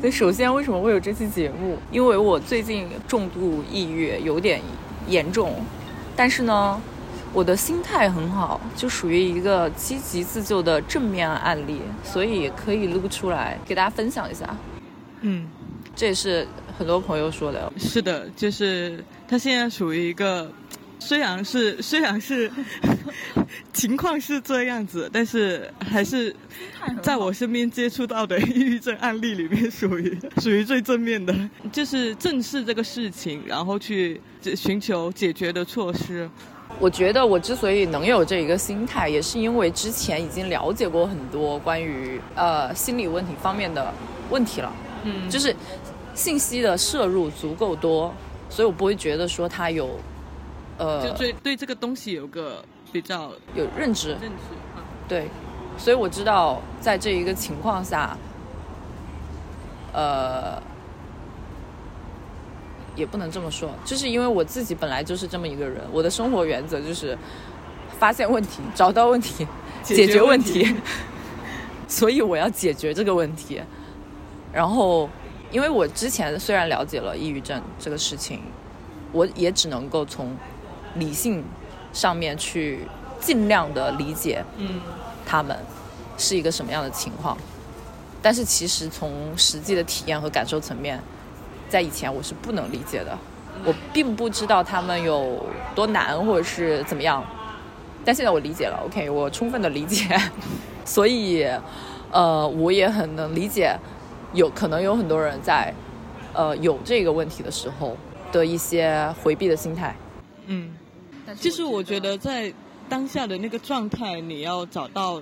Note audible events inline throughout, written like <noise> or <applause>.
对，首先为什么会有这期节目？因为我最近重度抑郁，有点严重，但是呢，我的心态很好，就属于一个积极自救的正面案例，所以可以录出来给大家分享一下。嗯，这也是很多朋友说的。是的，就是他现在属于一个，虽然是虽然是 <laughs> 情况是这样子，但是还是在我身边接触到的抑郁症案例里面，属于 <laughs> 属于最正面的，就是正视这个事情，然后去寻求解决的措施。我觉得我之所以能有这一个心态，也是因为之前已经了解过很多关于呃心理问题方面的问题了。嗯，就是信息的摄入足够多，所以我不会觉得说它有，呃，就对对这个东西有个比较有认知，认知，对，所以我知道在这一个情况下，呃，也不能这么说，就是因为我自己本来就是这么一个人，我的生活原则就是发现问题、找到问题、<laughs> 解决问题，<laughs> 所以我要解决这个问题。然后，因为我之前虽然了解了抑郁症这个事情，我也只能够从理性上面去尽量的理解，嗯，他们是一个什么样的情况。但是其实从实际的体验和感受层面，在以前我是不能理解的，我并不知道他们有多难或者是怎么样。但现在我理解了，OK，我充分的理解，<laughs> 所以，呃，我也很能理解。有可能有很多人在，呃，有这个问题的时候的一些回避的心态。嗯，其实我觉得在当下的那个状态，你要找到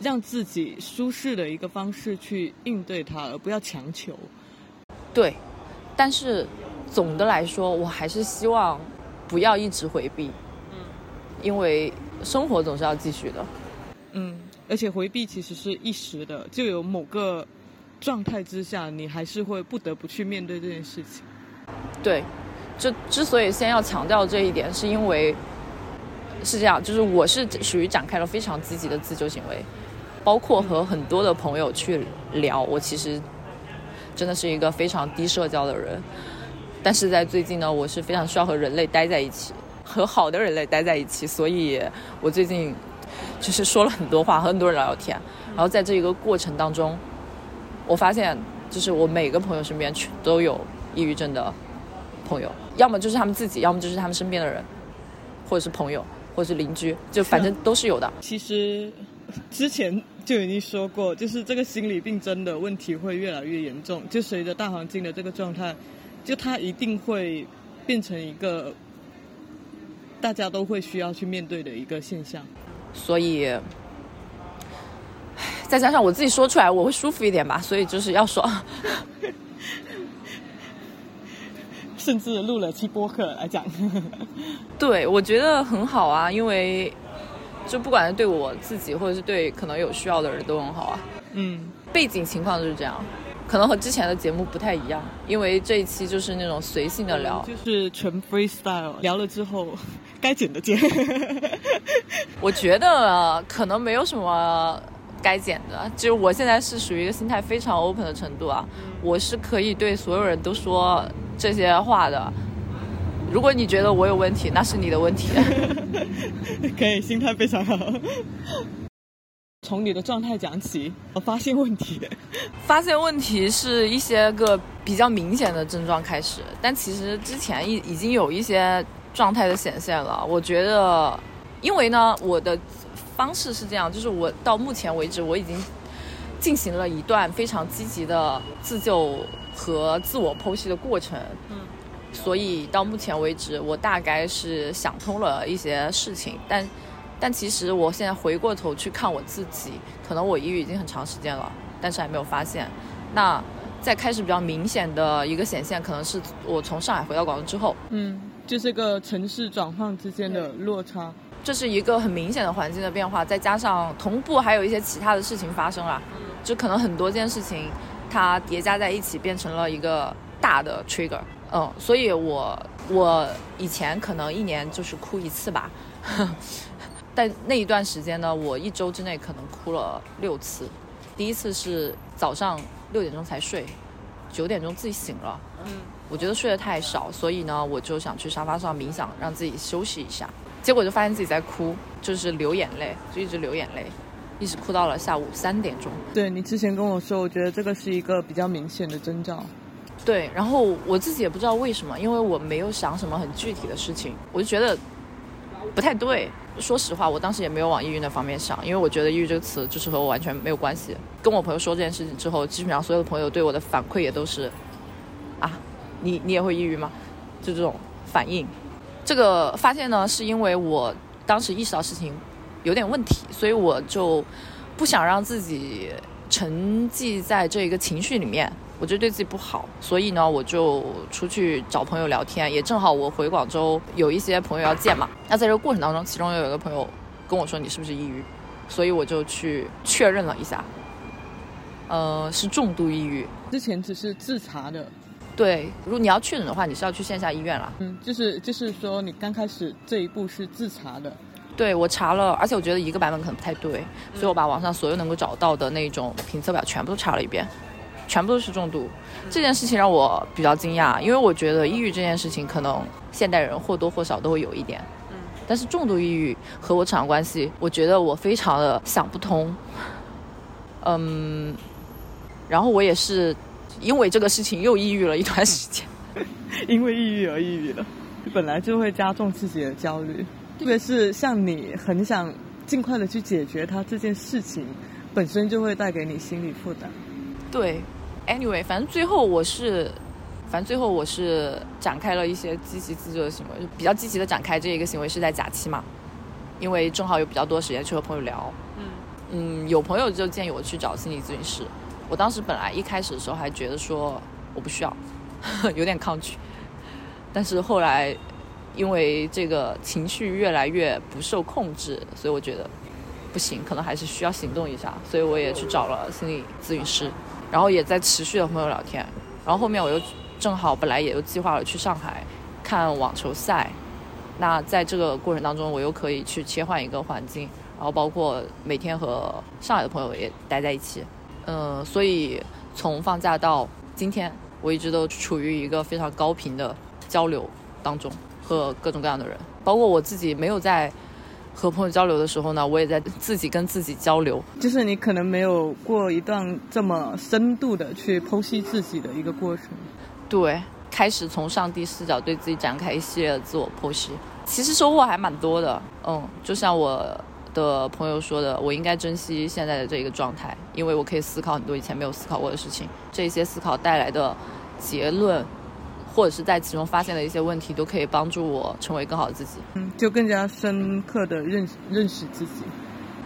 让自己舒适的一个方式去应对它，而不要强求。对，但是总的来说，我还是希望不要一直回避。嗯，因为生活总是要继续的。嗯，而且回避其实是一时的，就有某个。状态之下，你还是会不得不去面对这件事情。对，就之所以先要强调这一点，是因为是这样，就是我是属于展开了非常积极的自救行为，包括和很多的朋友去聊。我其实真的是一个非常低社交的人，但是在最近呢，我是非常需要和人类待在一起，和好的人类待在一起，所以我最近就是说了很多话，和很多人聊聊天，然后在这一个过程当中。我发现，就是我每个朋友身边全都有抑郁症的朋友，要么就是他们自己，要么就是他们身边的人，或者是朋友，或者是邻居，就反正都是有的。<laughs> 其实之前就已经说过，就是这个心理病真的问题会越来越严重，就随着大环境的这个状态，就它一定会变成一个大家都会需要去面对的一个现象。所以。再加上我自己说出来，我会舒服一点吧，所以就是要说，<laughs> 甚至录了期播客来讲，<laughs> 对我觉得很好啊，因为就不管是对我自己，或者是对可能有需要的人都很好啊。嗯，背景情况就是这样，可能和之前的节目不太一样，因为这一期就是那种随性的聊，就是纯 freestyle，聊了之后该剪的剪。<laughs> 我觉得可能没有什么。该减的，就是我现在是属于一个心态非常 open 的程度啊，我是可以对所有人都说这些话的。如果你觉得我有问题，那是你的问题。<laughs> 可以，心态非常好。从你的状态讲起，我发现问题。发现问题是一些个比较明显的症状开始，但其实之前已已经有一些状态的显现了。我觉得，因为呢，我的。方式是这样，就是我到目前为止，我已经进行了一段非常积极的自救和自我剖析的过程。嗯，所以到目前为止，我大概是想通了一些事情。但但其实我现在回过头去看我自己，可能我抑郁已经很长时间了，但是还没有发现。那在开始比较明显的一个显现，可能是我从上海回到广州之后。嗯，就是个城市转换之间的落差。这是一个很明显的环境的变化，再加上同步还有一些其他的事情发生了，就可能很多件事情它叠加在一起变成了一个大的 trigger。嗯，所以我我以前可能一年就是哭一次吧，<laughs> 但那一段时间呢，我一周之内可能哭了六次。第一次是早上六点钟才睡，九点钟自己醒了，嗯，我觉得睡得太少，所以呢，我就想去沙发上冥想，让自己休息一下。结果就发现自己在哭，就是流眼泪，就一直流眼泪，一直哭到了下午三点钟。对你之前跟我说，我觉得这个是一个比较明显的征兆。对，然后我自己也不知道为什么，因为我没有想什么很具体的事情，我就觉得不太对。说实话，我当时也没有往抑郁那方面想，因为我觉得抑郁这个词就是和我完全没有关系。跟我朋友说这件事情之后，基本上所有的朋友对我的反馈也都是，啊，你你也会抑郁吗？就这种反应。这个发现呢，是因为我当时意识到事情有点问题，所以我就不想让自己沉寂在这一个情绪里面。我觉得对自己不好，所以呢，我就出去找朋友聊天。也正好我回广州有一些朋友要见嘛。那在这个过程当中，其中有一个朋友跟我说：“你是不是抑郁？”所以我就去确认了一下，呃，是重度抑郁。之前只是自查的。对，如果你要确诊的话，你是要去线下医院了。嗯，就是就是说，你刚开始这一步是自查的。对，我查了，而且我觉得一个版本可能不太对，所以我把网上所有能够找到的那种评测表全部都查了一遍。全部都是重度，这件事情让我比较惊讶，因为我觉得抑郁这件事情可能现代人或多或少都会有一点，嗯，但是重度抑郁和我产生关系，我觉得我非常的想不通，嗯，然后我也是因为这个事情又抑郁了一段时间，<laughs> 因为抑郁而抑郁了，本来就会加重自己的焦虑，特别是像你很想尽快的去解决它这件事情，本身就会带给你心理负担，对。Anyway，反正最后我是，反正最后我是展开了一些积极自救的行为，就比较积极的展开这一个行为是在假期嘛，因为正好有比较多时间去和朋友聊。嗯。嗯，有朋友就建议我去找心理咨询师，我当时本来一开始的时候还觉得说我不需要，<laughs> 有点抗拒，但是后来因为这个情绪越来越不受控制，所以我觉得不行，可能还是需要行动一下，所以我也去找了心理咨询师。然后也在持续的朋友聊天，然后后面我又正好本来也就计划了去上海看网球赛，那在这个过程当中，我又可以去切换一个环境，然后包括每天和上海的朋友也待在一起，嗯，所以从放假到今天，我一直都处于一个非常高频的交流当中，和各种各样的人，包括我自己没有在。和朋友交流的时候呢，我也在自己跟自己交流。就是你可能没有过一段这么深度的去剖析自己的一个过程。对，开始从上帝视角对自己展开一系列的自我剖析，其实收获还蛮多的。嗯，就像我的朋友说的，我应该珍惜现在的这一个状态，因为我可以思考很多以前没有思考过的事情。这些思考带来的结论。或者是在其中发现的一些问题，都可以帮助我成为更好的自己。嗯，就更加深刻的认认识自己。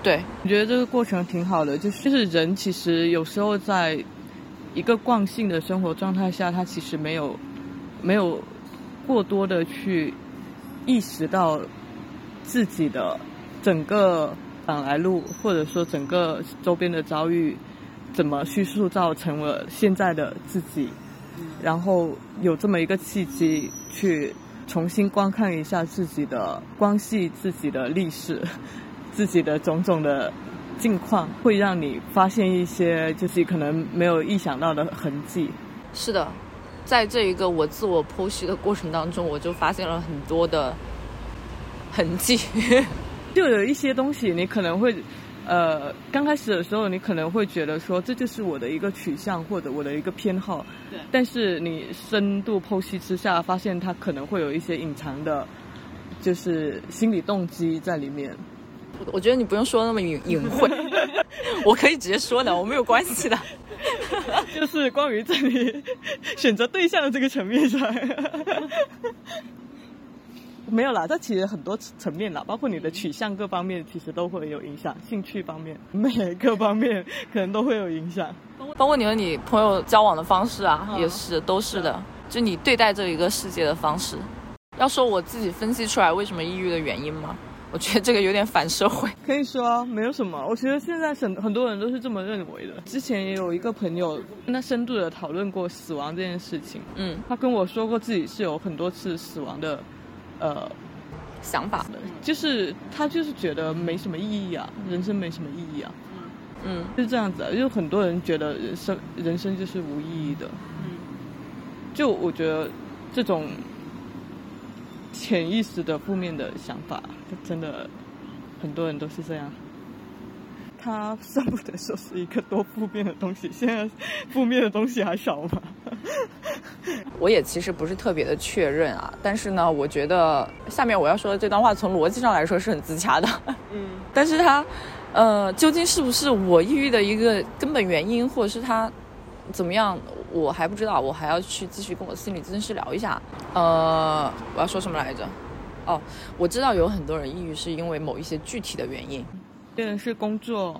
对，我觉得这个过程挺好的。就是就是人其实有时候在一个惯性的生活状态下，他其实没有没有过多的去意识到自己的整个往来路，或者说整个周边的遭遇，怎么去塑造成了现在的自己。然后有这么一个契机，去重新观看一下自己的关系、自己的历史、<laughs> 自己的种种的境况，会让你发现一些就是可能没有意想到的痕迹。是的，在这一个我自我剖析的过程当中，我就发现了很多的痕迹，就有一些东西你可能会。呃，刚开始的时候，你可能会觉得说这就是我的一个取向或者我的一个偏好，对。但是你深度剖析之下，发现它可能会有一些隐藏的，就是心理动机在里面。我我觉得你不用说那么隐隐晦，<laughs> 我可以直接说的，我没有关系的。<laughs> 就是关于在你选择对象的这个层面上。没有啦，这其实很多层面啦，包括你的取向各方面，其实都会有影响。兴趣方面、<laughs> 每各方面可能都会有影响。包括你和你朋友交往的方式啊，也是都是的。就你对待这一个世界的方式。要说我自己分析出来为什么抑郁的原因吗？<laughs> 我觉得这个有点反社会。可以说没有什么，我觉得现在很很多人都是这么认为的。之前也有一个朋友跟他深度的讨论过死亡这件事情。嗯，他跟我说过自己是有很多次死亡的。呃，想法。的，就是他就是觉得没什么意义啊，人生没什么意义啊，嗯，是这样子啊，就很多人觉得人生人生就是无意义的，嗯，就我觉得这种潜意识的负面的想法，真的很多人都是这样。他算不得说是一个多负面的东西，现在负面的东西还少吗？<laughs> 我也其实不是特别的确认啊，但是呢，我觉得下面我要说的这段话从逻辑上来说是很自洽的。嗯，但是他，呃，究竟是不是我抑郁的一个根本原因，或者是他怎么样，我还不知道，我还要去继续跟我心理咨询师聊一下。呃，我要说什么来着？哦，我知道有很多人抑郁是因为某一些具体的原因。有些人是工作，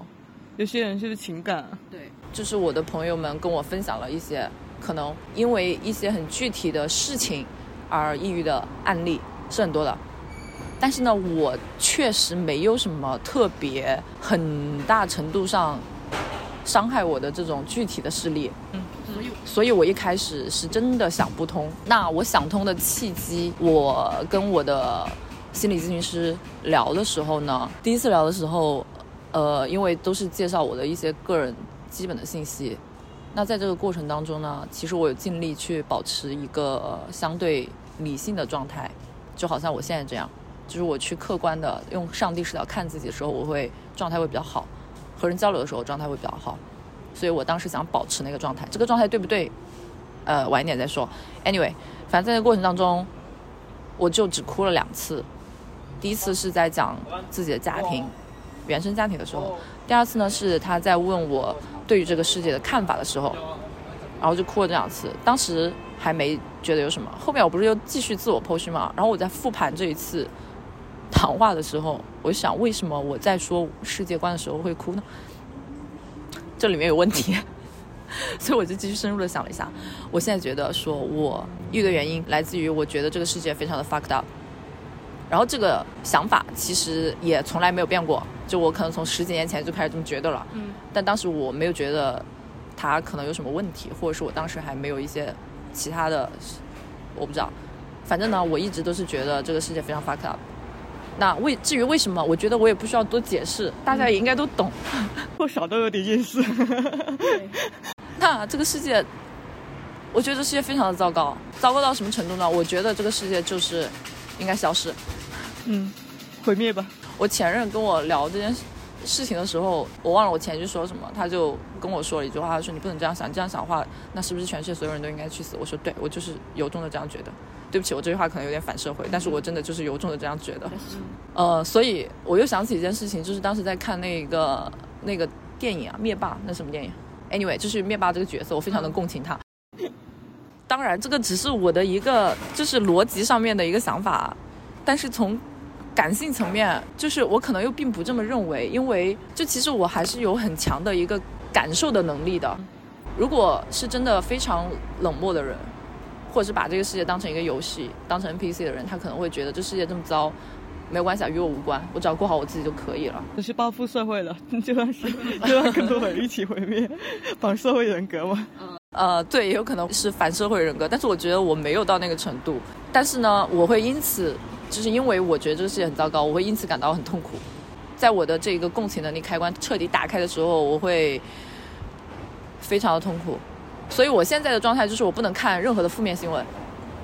有些人是情感。对，就是我的朋友们跟我分享了一些可能因为一些很具体的事情而抑郁的案例是很多的，但是呢，我确实没有什么特别很大程度上伤害我的这种具体的事例。嗯，所以我一开始是真的想不通。那我想通的契机，我跟我的。心理咨询师聊的时候呢，第一次聊的时候，呃，因为都是介绍我的一些个人基本的信息，那在这个过程当中呢，其实我有尽力去保持一个相对理性的状态，就好像我现在这样，就是我去客观的用上帝视角看自己的时候，我会状态会比较好，和人交流的时候状态会比较好，所以我当时想保持那个状态，这个状态对不对？呃，晚一点再说。Anyway，反正在这个过程当中，我就只哭了两次。第一次是在讲自己的家庭，原生家庭的时候；第二次呢是他在问我对于这个世界的看法的时候，然后就哭了这两次。当时还没觉得有什么，后面我不是又继续自我剖析嘛？然后我在复盘这一次谈话的时候，我就想为什么我在说世界观的时候会哭呢？这里面有问题，<laughs> 所以我就继续深入的想了一下。我现在觉得说我抑郁的原因来自于我觉得这个世界非常的 fucked up。然后这个想法其实也从来没有变过，就我可能从十几年前就开始这么觉得了。嗯。但当时我没有觉得，他可能有什么问题，或者是我当时还没有一些其他的，我不知道。反正呢，我一直都是觉得这个世界非常 fucked up。那为至于为什么，我觉得我也不需要多解释，大家也应该都懂，多少都有点意思。<laughs> 那这个世界，我觉得这世界非常的糟糕，糟糕到什么程度呢？我觉得这个世界就是应该消失。嗯，毁灭吧。我前任跟我聊这件事情的时候，我忘了我前句说什么，他就跟我说了一句话，他说：“你不能这样想，这样想的话，那是不是全世界所有人都应该去死？”我说：“对，我就是由衷的这样觉得。”对不起，我这句话可能有点反社会，但是我真的就是由衷的这样觉得。呃，所以我又想起一件事情，就是当时在看那个那个电影啊，《灭霸》那什么电影？Anyway，就是灭霸这个角色，我非常的共情他。当然，这个只是我的一个就是逻辑上面的一个想法，但是从感性层面，就是我可能又并不这么认为，因为就其实我还是有很强的一个感受的能力的。如果是真的非常冷漠的人，或者是把这个世界当成一个游戏，当成 NPC 的人，他可能会觉得这世界这么糟，没有关系啊，与我无关，我只要过好我自己就可以了。这是报复社会了，<laughs> 就算是就让更多人一起毁灭，绑社会人格吗？呃，对，也有可能是反社会人格，但是我觉得我没有到那个程度。但是呢，我会因此。就是因为我觉得这个世界很糟糕，我会因此感到很痛苦。在我的这个共情能力开关彻底打开的时候，我会非常的痛苦。所以我现在的状态就是我不能看任何的负面新闻。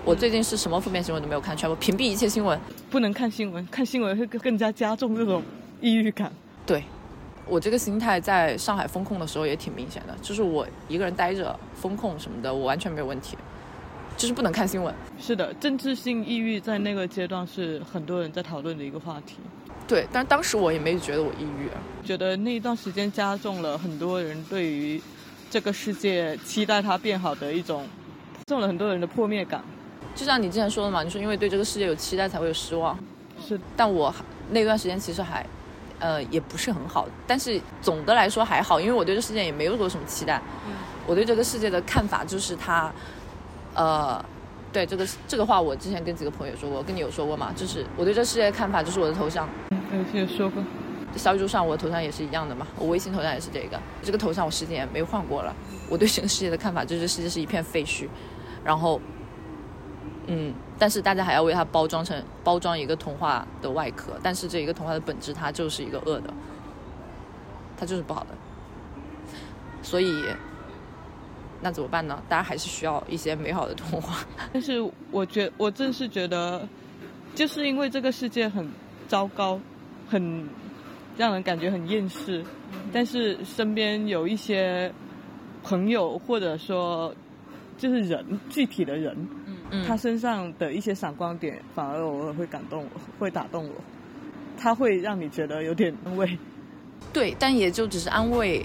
我最近是什么负面新闻都没有看，全部屏蔽一切新闻。不能看新闻，看新闻会更加加重这种抑郁感。对，我这个心态在上海封控的时候也挺明显的，就是我一个人待着，封控什么的，我完全没有问题。就是不能看新闻。是的，政治性抑郁在那个阶段是很多人在讨论的一个话题。对，但当时我也没觉得我抑郁，觉得那一段时间加重了很多人对于这个世界期待它变好的一种，中了很多人的破灭感。就像你之前说的嘛，你说因为对这个世界有期待才会有失望。是，但我那段时间其实还，呃，也不是很好。但是总的来说还好，因为我对这世界也没有过什么期待。嗯。我对这个世界的看法就是它。呃，对这个这个话，我之前跟几个朋友说过，跟你有说过吗？就是我对这世界的看法，就是我的头像。嗯，有说过。小宇宙上我的头像也是一样的嘛，我微信头像也是这个。这个头像我十几年没换过了。我对整个世界的看法，就是世界是一片废墟。然后，嗯，但是大家还要为它包装成包装一个童话的外壳，但是这一个童话的本质，它就是一个恶的，它就是不好的。所以。那怎么办呢？大家还是需要一些美好的童话。但是我觉我正是觉得，就是因为这个世界很糟糕，很让人感觉很厌世，但是身边有一些朋友或者说就是人具体的人，嗯他身上的一些闪光点，反而偶尔会感动我，会打动我，他会让你觉得有点安慰。对，但也就只是安慰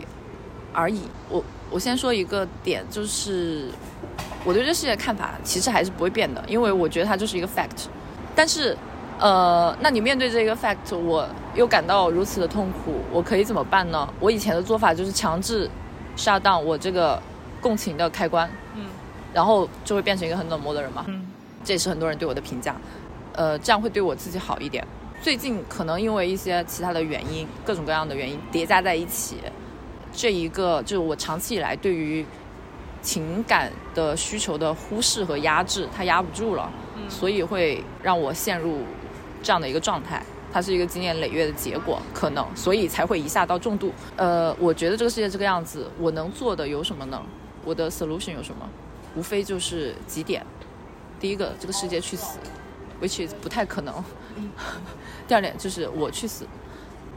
而已。我我先说一个点，就是我对这世界的看法其实还是不会变的，因为我觉得它就是一个 fact。但是，呃，那你面对这个 fact，我又感到如此的痛苦，我可以怎么办呢？我以前的做法就是强制 shut down 我这个共情的开关，嗯然后就会变成一个很冷漠的人嘛。嗯这也是很多人对我的评价，呃，这样会对我自己好一点。最近可能因为一些其他的原因，各种各样的原因叠加在一起，这一个就是我长期以来对于情感的需求的忽视和压制，它压不住了，所以会让我陷入这样的一个状态。它是一个经年累月的结果，可能，所以才会一下到重度。呃，我觉得这个世界这个样子，我能做的有什么呢？我的 solution 有什么？无非就是几点。第一个，这个世界去死，which is 不太可能。<laughs> 第二点就是我去死，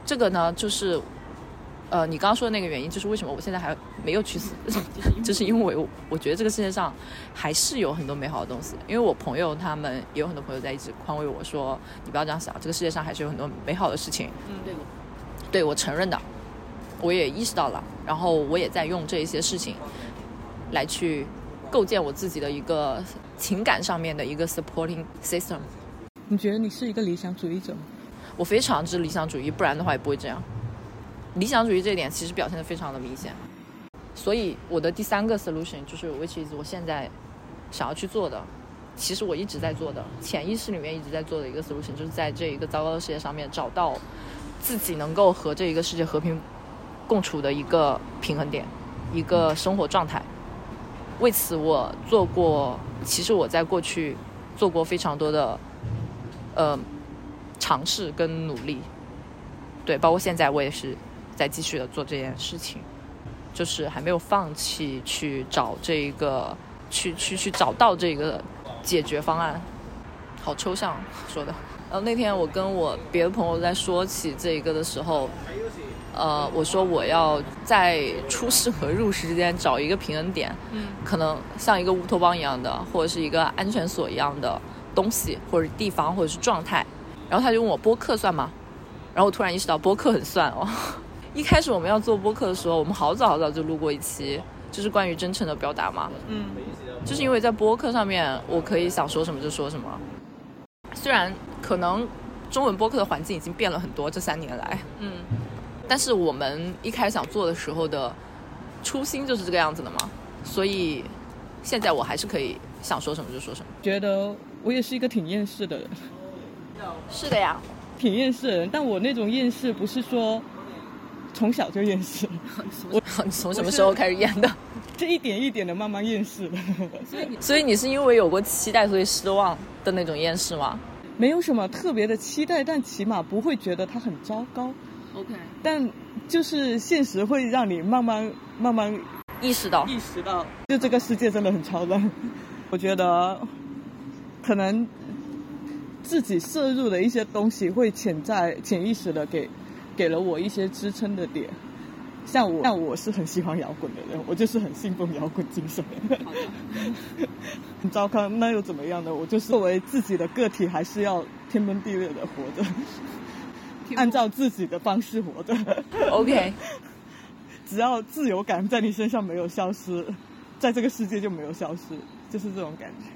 这个呢就是，呃，你刚刚说的那个原因，就是为什么我现在还没有去死，<laughs> 就是因为我我觉得这个世界上还是有很多美好的东西。因为我朋友他们也有很多朋友在一直宽慰我说，你不要这样想，这个世界上还是有很多美好的事情。嗯，对。对我承认的，我也意识到了，然后我也在用这一些事情来去构建我自己的一个情感上面的一个 supporting system。你觉得你是一个理想主义者吗？我非常之理想主义，不然的话也不会这样。理想主义这一点其实表现的非常的明显，所以我的第三个 solution 就是 which is 我现在想要去做的，其实我一直在做的，潜意识里面一直在做的一个 solution，就是在这一个糟糕的世界上面找到自己能够和这一个世界和平共处的一个平衡点，一个生活状态。为此，我做过，其实我在过去做过非常多的，呃，尝试跟努力。对，包括现在我也是在继续的做这件事情，就是还没有放弃去找这一个，去去去找到这个解决方案。好抽象说的。然后那天我跟我别的朋友在说起这一个的时候，呃，我说我要在出世和入世之间找一个平衡点，嗯可能像一个乌托邦一样的，或者是一个安全所一样的东西，或者地方，或者是状态。然后他就问我播客算吗？然后我突然意识到播客很算哦。<laughs> 一开始我们要做播客的时候，我们好早好早就录过一期，就是关于真诚的表达嘛。嗯就是因为在播客上面，我可以想说什么就说什么。虽然可能中文播客的环境已经变了很多，这三年来，嗯但是我们一开始想做的时候的初心就是这个样子的嘛，所以现在我还是可以想说什么就说什么。觉得我也是一个挺厌世的人，是的呀，挺厌世的人，但我那种厌世不是说从小就厌世，我 <laughs> 你从什么时候开始厌的？这一点一点的慢慢厌世的。所 <laughs> 以所以你是因为有过期待，所以失望的那种厌世吗没有什么特别的期待，但起码不会觉得它很糟糕。？OK，但就是现实会让你慢慢慢慢意识到，意识到，就这个世界真的很超乱。我觉得可能自己摄入的一些东西会潜在潜意识的给给了我一些支撑的点。像我，像我是很喜欢摇滚的人，我就是很信奉摇滚精神。很糟糕，那又怎么样呢？我就是作为自己的个体，还是要天崩地裂的活着，按照自己的方式活着。OK，<laughs> 只要自由感在你身上没有消失，在这个世界就没有消失，就是这种感觉。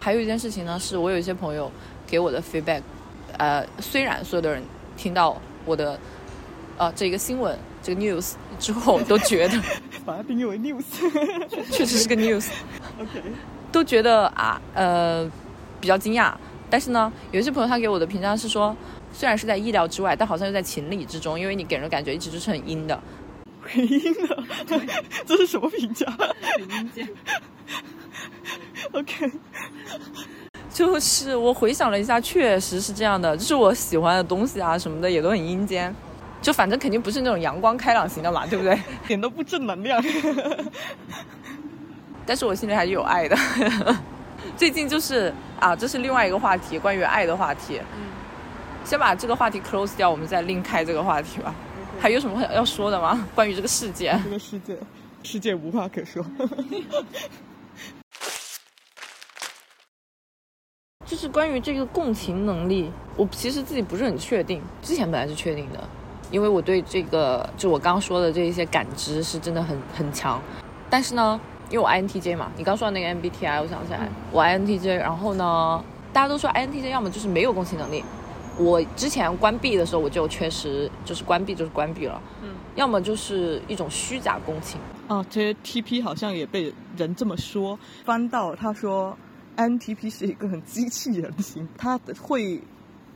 还有一件事情呢，是我有一些朋友给我的 feedback，呃，虽然所有的人听到我的呃这个新闻这个 news 之后都觉得 <laughs> 把它定义为 news。<laughs> 确实是个 news，OK，都觉得啊呃比较惊讶，但是呢，有一些朋友他给我的评价是说，虽然是在意料之外，但好像又在情理之中，因为你给人感觉一直就是很阴的。很阴的，<laughs> 这是什么评价阴间。<laughs> OK，就是我回想了一下，确实是这样的，就是我喜欢的东西啊什么的也都很阴间，就反正肯定不是那种阳光开朗型的嘛，<laughs> 对不对？一点都不正能量。但是我心里还是有爱的。最近就是啊，这是另外一个话题，关于爱的话题。嗯，先把这个话题 close 掉，我们再另开这个话题吧。还有什么要说的吗？<laughs> 关于这个世界？这个世界，世界无话可说。<laughs> 就是关于这个共情能力，我其实自己不是很确定。之前本来是确定的，因为我对这个就我刚刚说的这一些感知是真的很很强。但是呢，因为我 INTJ 嘛，你刚说的那个 MBTI，我想起来我 INTJ，然后呢，大家都说 INTJ 要么就是没有共情能力。我之前关闭的时候，我就确实就是关闭就是关闭了，嗯，要么就是一种虚假共情。哦，这些 TP 好像也被人这么说。翻到他说，INTP 是一个很机器人型，他会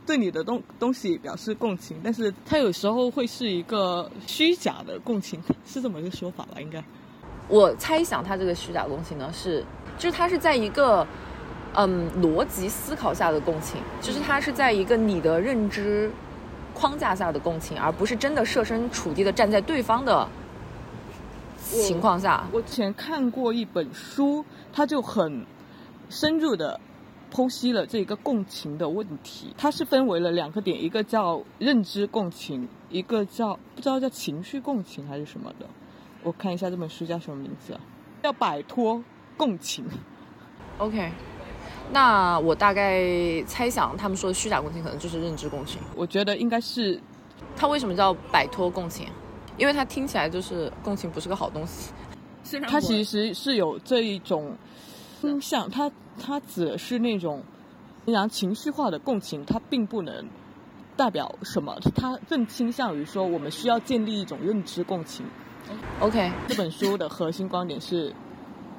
对你的东东西表示共情，但是他有时候会是一个虚假的共情，是这么一个说法吧？应该。我猜想他这个虚假共情呢，是就是他是在一个。嗯，逻辑思考下的共情，就是它是在一个你的认知框架下的共情，而不是真的设身处地的站在对方的情况下。我之前看过一本书，它就很深入的剖析了这个共情的问题。它是分为了两个点，一个叫认知共情，一个叫不知道叫情绪共情还是什么的。我看一下这本书叫什么名字，叫摆脱共情。OK。那我大概猜想，他们说的虚假共情可能就是认知共情。我觉得应该是，它为什么叫摆脱共情？因为它听起来就是共情不是个好东西。它其实是有这一种倾向，它它指的是那种非常情绪化的共情，它并不能代表什么，它更倾向于说我们需要建立一种认知共情。OK，这本书的核心观点是。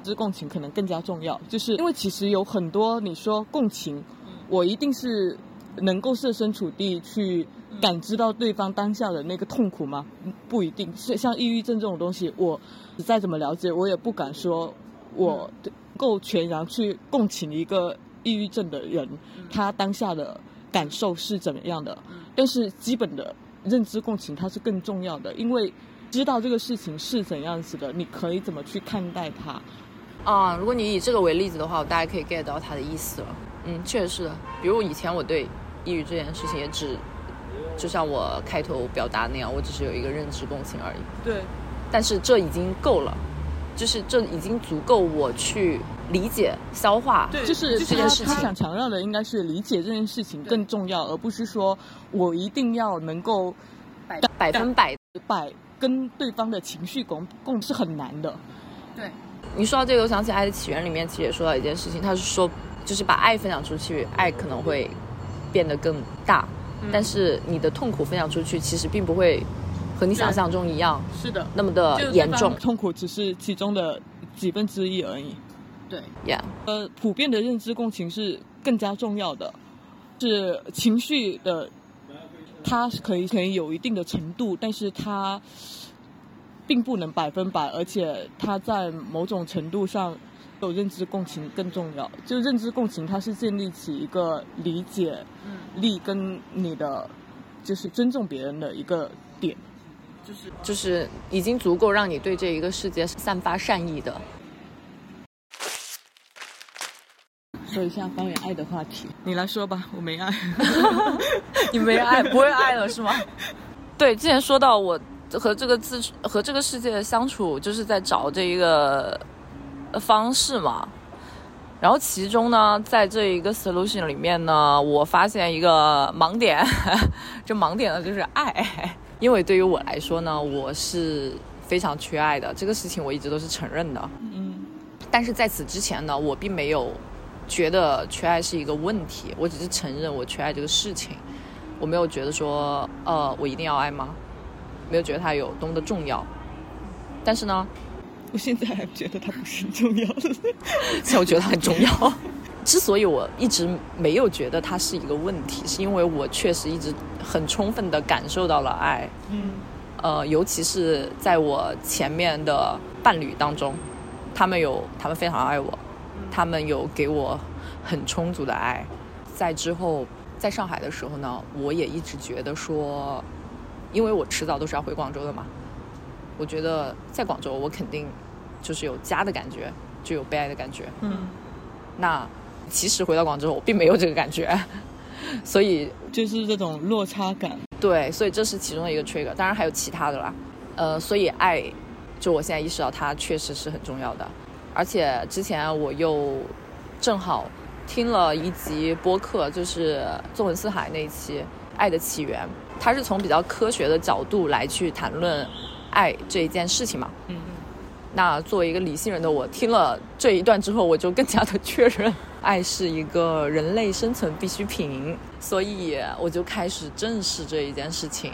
知共情可能更加重要，就是因为其实有很多你说共情，我一定是能够设身处地去感知到对方当下的那个痛苦吗？不一定。是像抑郁症这种东西，我再怎么了解，我也不敢说我够全然去共情一个抑郁症的人，他当下的感受是怎么样的。但是基本的认知共情它是更重要的，因为知道这个事情是怎样子的，你可以怎么去看待它。啊，如果你以这个为例子的话，我大概可以 get 到他的意思了。嗯，确实是的。比如以前我对抑郁这件事情也只，就像我开头表达那样，我只是有一个认知共情而已。对。但是这已经够了，就是这已经足够我去理解、消化。对，就是这件事情。他想强调的应该是理解这件事情更重要，而不是说我一定要能够百百分百百跟对方的情绪共共是很难的。对。你说到这个，我想起《爱的起源》里面其实也说到一件事情，他是说，就是把爱分享出去，爱可能会变得更大，但是你的痛苦分享出去，其实并不会和你想象中一样，是的，那么的严重。痛苦只是其中的几分之一而已。对，Yeah，呃，普遍的认知共情是更加重要的，是情绪的，它可以可以有一定的程度，但是它。并不能百分百，而且它在某种程度上，有认知共情更重要。就认知共情，它是建立起一个理解力跟你的，就是尊重别人的一个点，就是就是已经足够让你对这一个世界散发善意的。说一下关于爱的话题，你来说吧，我没爱，<laughs> 你没爱，不会爱了是吗？<laughs> 对，之前说到我。和这个自和这个世界的相处，就是在找这一个方式嘛。然后其中呢，在这一个 solution 里面呢，我发现一个盲点，<laughs> 这盲点呢就是爱。因为对于我来说呢，我是非常缺爱的，这个事情我一直都是承认的。嗯。但是在此之前呢，我并没有觉得缺爱是一个问题，我只是承认我缺爱这个事情，我没有觉得说，呃，我一定要爱吗？没有觉得它有多么的重要，但是呢，我现在还觉得它不是重要的。<laughs> 现在我觉得它很重要。<laughs> 之所以我一直没有觉得它是一个问题，是因为我确实一直很充分的感受到了爱。嗯。呃，尤其是在我前面的伴侣当中，他们有，他们非常爱我，他们有给我很充足的爱。在之后，在上海的时候呢，我也一直觉得说。因为我迟早都是要回广州的嘛，我觉得在广州我肯定就是有家的感觉，就有被爱的感觉。嗯，那其实回到广州，我并没有这个感觉，<laughs> 所以就是这种落差感。对，所以这是其中的一个 trigger，当然还有其他的啦。呃，所以爱，就我现在意识到它确实是很重要的，而且之前我又正好听了一集播客，就是纵横四海那一期《爱的起源》，它是从比较科学的角度来去谈论爱这一件事情嘛。嗯嗯那作为一个理性人的我，听了这一段之后，我就更加的确认，爱是一个人类生存必需品，所以我就开始正视这一件事情，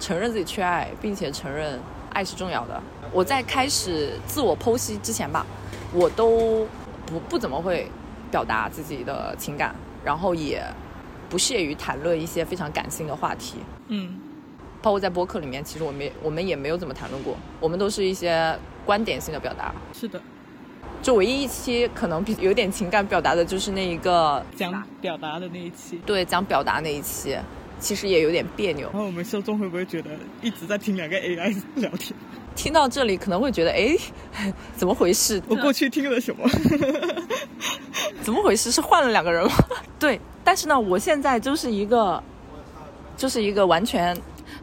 承认自己缺爱，并且承认爱是重要的。我在开始自我剖析之前吧，我都不不怎么会表达自己的情感，然后也不屑于谈论一些非常感性的话题。嗯包括在播客里面，其实我们我们也没有怎么谈论过，我们都是一些观点性的表达。是的，就唯一一期可能比有点情感表达的，就是那一个讲表达的那一期。对讲表达那一期，其实也有点别扭然。后我们受众会不会觉得一直在听两个 AI 聊天？听到这里可能会觉得，哎，<laughs> 怎么回事？我过去听了什么？<laughs> 怎么回事？是换了两个人吗？<laughs> 对，但是呢，我现在就是一个，就是一个完全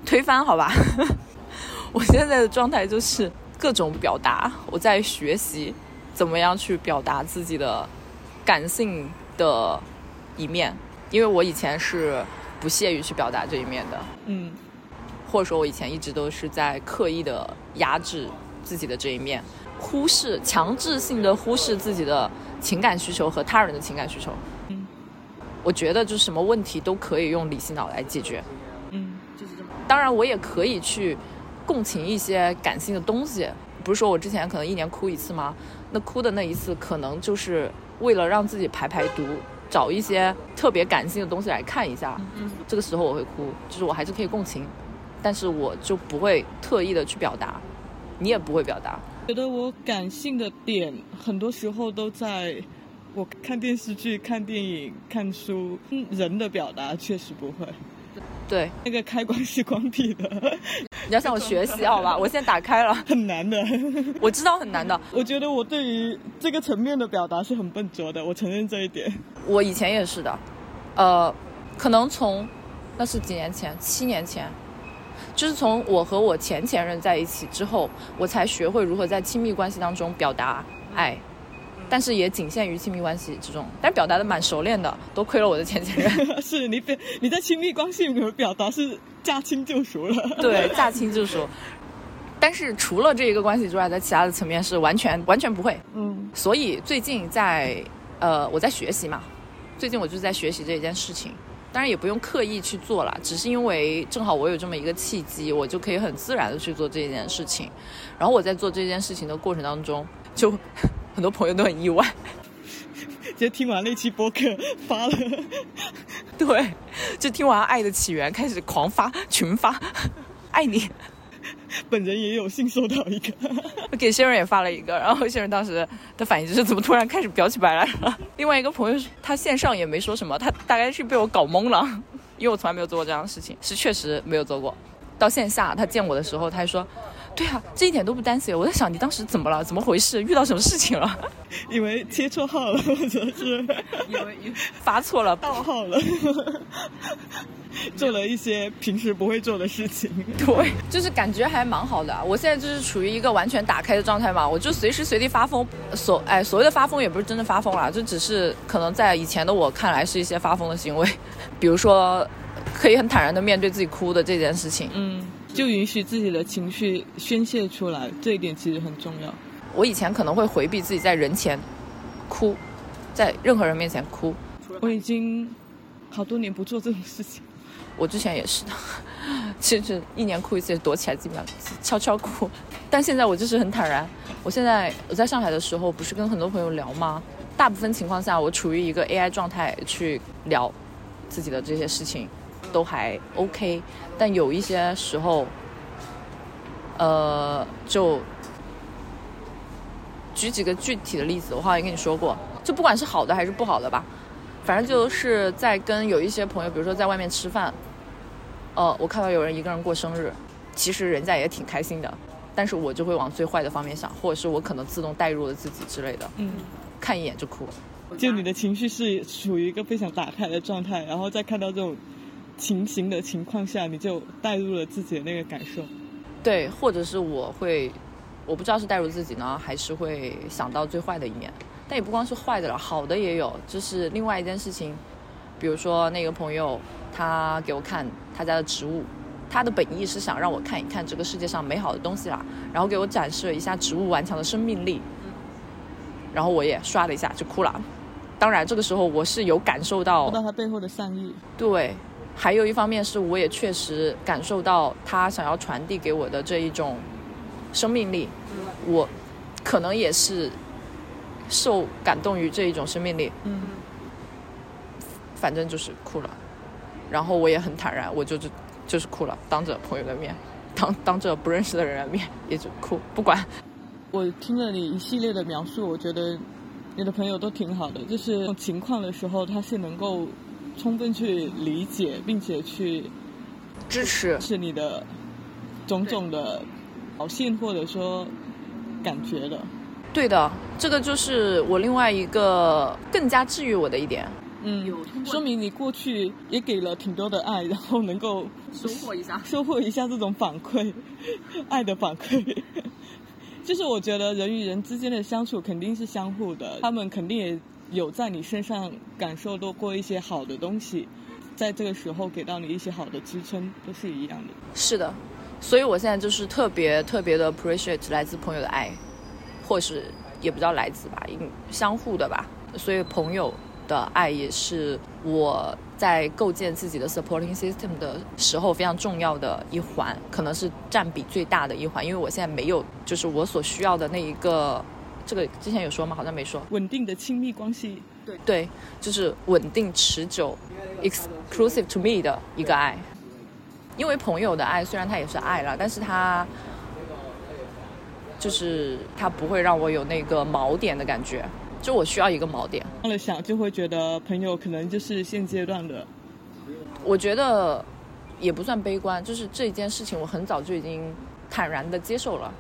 推翻，好吧？我现在的状态就是各种表达，我在学习怎么样去表达自己的感性的一面，因为我以前是不屑于去表达这一面的，嗯或者说我以前一直都是在刻意的压制自己的这一面，忽视强制性的忽视自己的情感需求和他人的情感需求。嗯我觉得就是什么问题都可以用理性脑来解决。嗯，就是这么。当然，我也可以去共情一些感性的东西。不是说我之前可能一年哭一次吗？那哭的那一次，可能就是为了让自己排排毒，找一些特别感性的东西来看一下。嗯这个时候我会哭，就是我还是可以共情，但是我就不会特意的去表达，你也不会表达。觉得我感性的点，很多时候都在我看电视剧、看电影、看书，嗯人的表达确实不会。对，那个开关是关闭的，<laughs> 你要向我学习，好吧？我现在打开了，很难的。我知道很难的。我觉得我对于这个层面的表达是很笨拙的，我承认这一点。我以前也是的，呃，可能从那是几年前，七年前，就是从我和我前前任在一起之后，我才学会如何在亲密关系当中表达爱，但是也仅限于亲密关系之中，但表达的蛮熟练的，多亏了我的前前任。<laughs> 是你表你在亲密关系里面表达是驾轻就熟了。对，驾轻就熟。但是除了这一个关系之外，在其他的层面是完全完全不会。嗯所以最近在呃我在学习嘛，最近我就是在学习这一件事情，当然也不用刻意去做啦，只是因为正好我有这么一个契机，我就可以很自然的去做这件事情。然后我在做这件事情的过程当中，就很多朋友都很意外，<laughs> 直接听完那期播客发了，对，<laughs> 就听完《爱的起源》开始狂发群发，爱你。<laughs> 本人也有幸收到一个。我 <laughs> 给谢润也发了一个，然后谢润当时的反应就是怎么突然开始表起白来了。另外一个朋友他线上也没说什么，他大概是被我搞懵了，因为我从来没有做过这样的事情，是确实没有做过。到线下他见我的时候，他还说：“对啊，这一点都不担心。”我在想你当时怎么了？怎么回事？遇到什么事情了？<laughs> 以为切错号了，或者是以为发错了？盗号了，做了一些平时不会做的事情。对，就是感觉还蛮好的。我现在就是处于一个完全打开的状态嘛，我就随时随地发疯。所哎，所谓的发疯也不是真的发疯啦，就只是可能在以前的我看来是一些发疯的行为，<laughs> 比如说可以很坦然的面对自己哭的这件事情。嗯，就允许自己的情绪宣泄出来，这一点其实很重要。我以前可能会回避自己在人前哭，在任何人面前哭。我已经好多年不做这种事情。我之前也是的，<laughs> 其实一年哭一次，躲起来基本上悄悄哭。但现在我就是很坦然。我现在我在上海的时候，不是跟很多朋友聊吗？大部分情况下，我处于一个 AI 状态去聊自己的这些事情，都还 OK。但有一些时候，呃，就举几个具体的例子，我好像也跟你说过，就不管是好的还是不好的吧，反正就是在跟有一些朋友，比如说在外面吃饭，呃，我看到有人一个人过生日，其实人家也挺开心的，但是我就会往最坏的方面想，或者是我可能自动带入了自己之类的，嗯，看一眼就哭。就你的情绪是处于一个非常打开的状态，然后再看到这种情形的情况下，你就带入了自己的那个感受。对，或者是我会，我不知道是带入自己呢，还是会想到最坏的一面。但也不光是坏的了，好的也有。就是另外一件事情，比如说那个朋友，他给我看他家的植物，他的本意是想让我看一看这个世界上美好的东西啦，然后给我展示了一下植物顽强的生命力，然后我也刷了一下就哭了。当然，这个时候我是有感受到，看到他背后的善意。对，还有一方面是我也确实感受到他想要传递给我的这一种生命力，我可能也是受感动于这一种生命力。嗯，反正就是哭了，然后我也很坦然，我就就就是哭了，当着朋友的面，当当着不认识的人的面也就哭，不管。我听了你一系列的描述，我觉得。你的朋友都挺好的，就是情况的时候，他是能够充分去理解，并且去支持，是你的种种的表现或者说感觉的。对的，这个就是我另外一个更加治愈我的一点。嗯，说明你过去也给了挺多的爱，然后能够收获一下，<laughs> 收获一下这种反馈，<laughs> 爱的反馈。<laughs> 就是我觉得人与人之间的相处肯定是相互的，他们肯定也有在你身上感受到过一些好的东西，在这个时候给到你一些好的支撑，都是一样的。是的，所以我现在就是特别特别的 appreciate 来自朋友的爱，或是也不知道来自吧，相互的吧。所以朋友的爱也是我。在构建自己的 supporting system 的时候，非常重要的一环，可能是占比最大的一环。因为我现在没有，就是我所需要的那一个，这个之前有说吗？好像没说。稳定的亲密关系，对对，就是稳定持久，exclusive to me 的一个爱。因为朋友的爱虽然它也是爱了，但是它就是它不会让我有那个锚点的感觉。就我需要一个锚点，了想就会觉得朋友可能就是现阶段的。我觉得也不算悲观，就是这件事情我很早就已经坦然的接受了。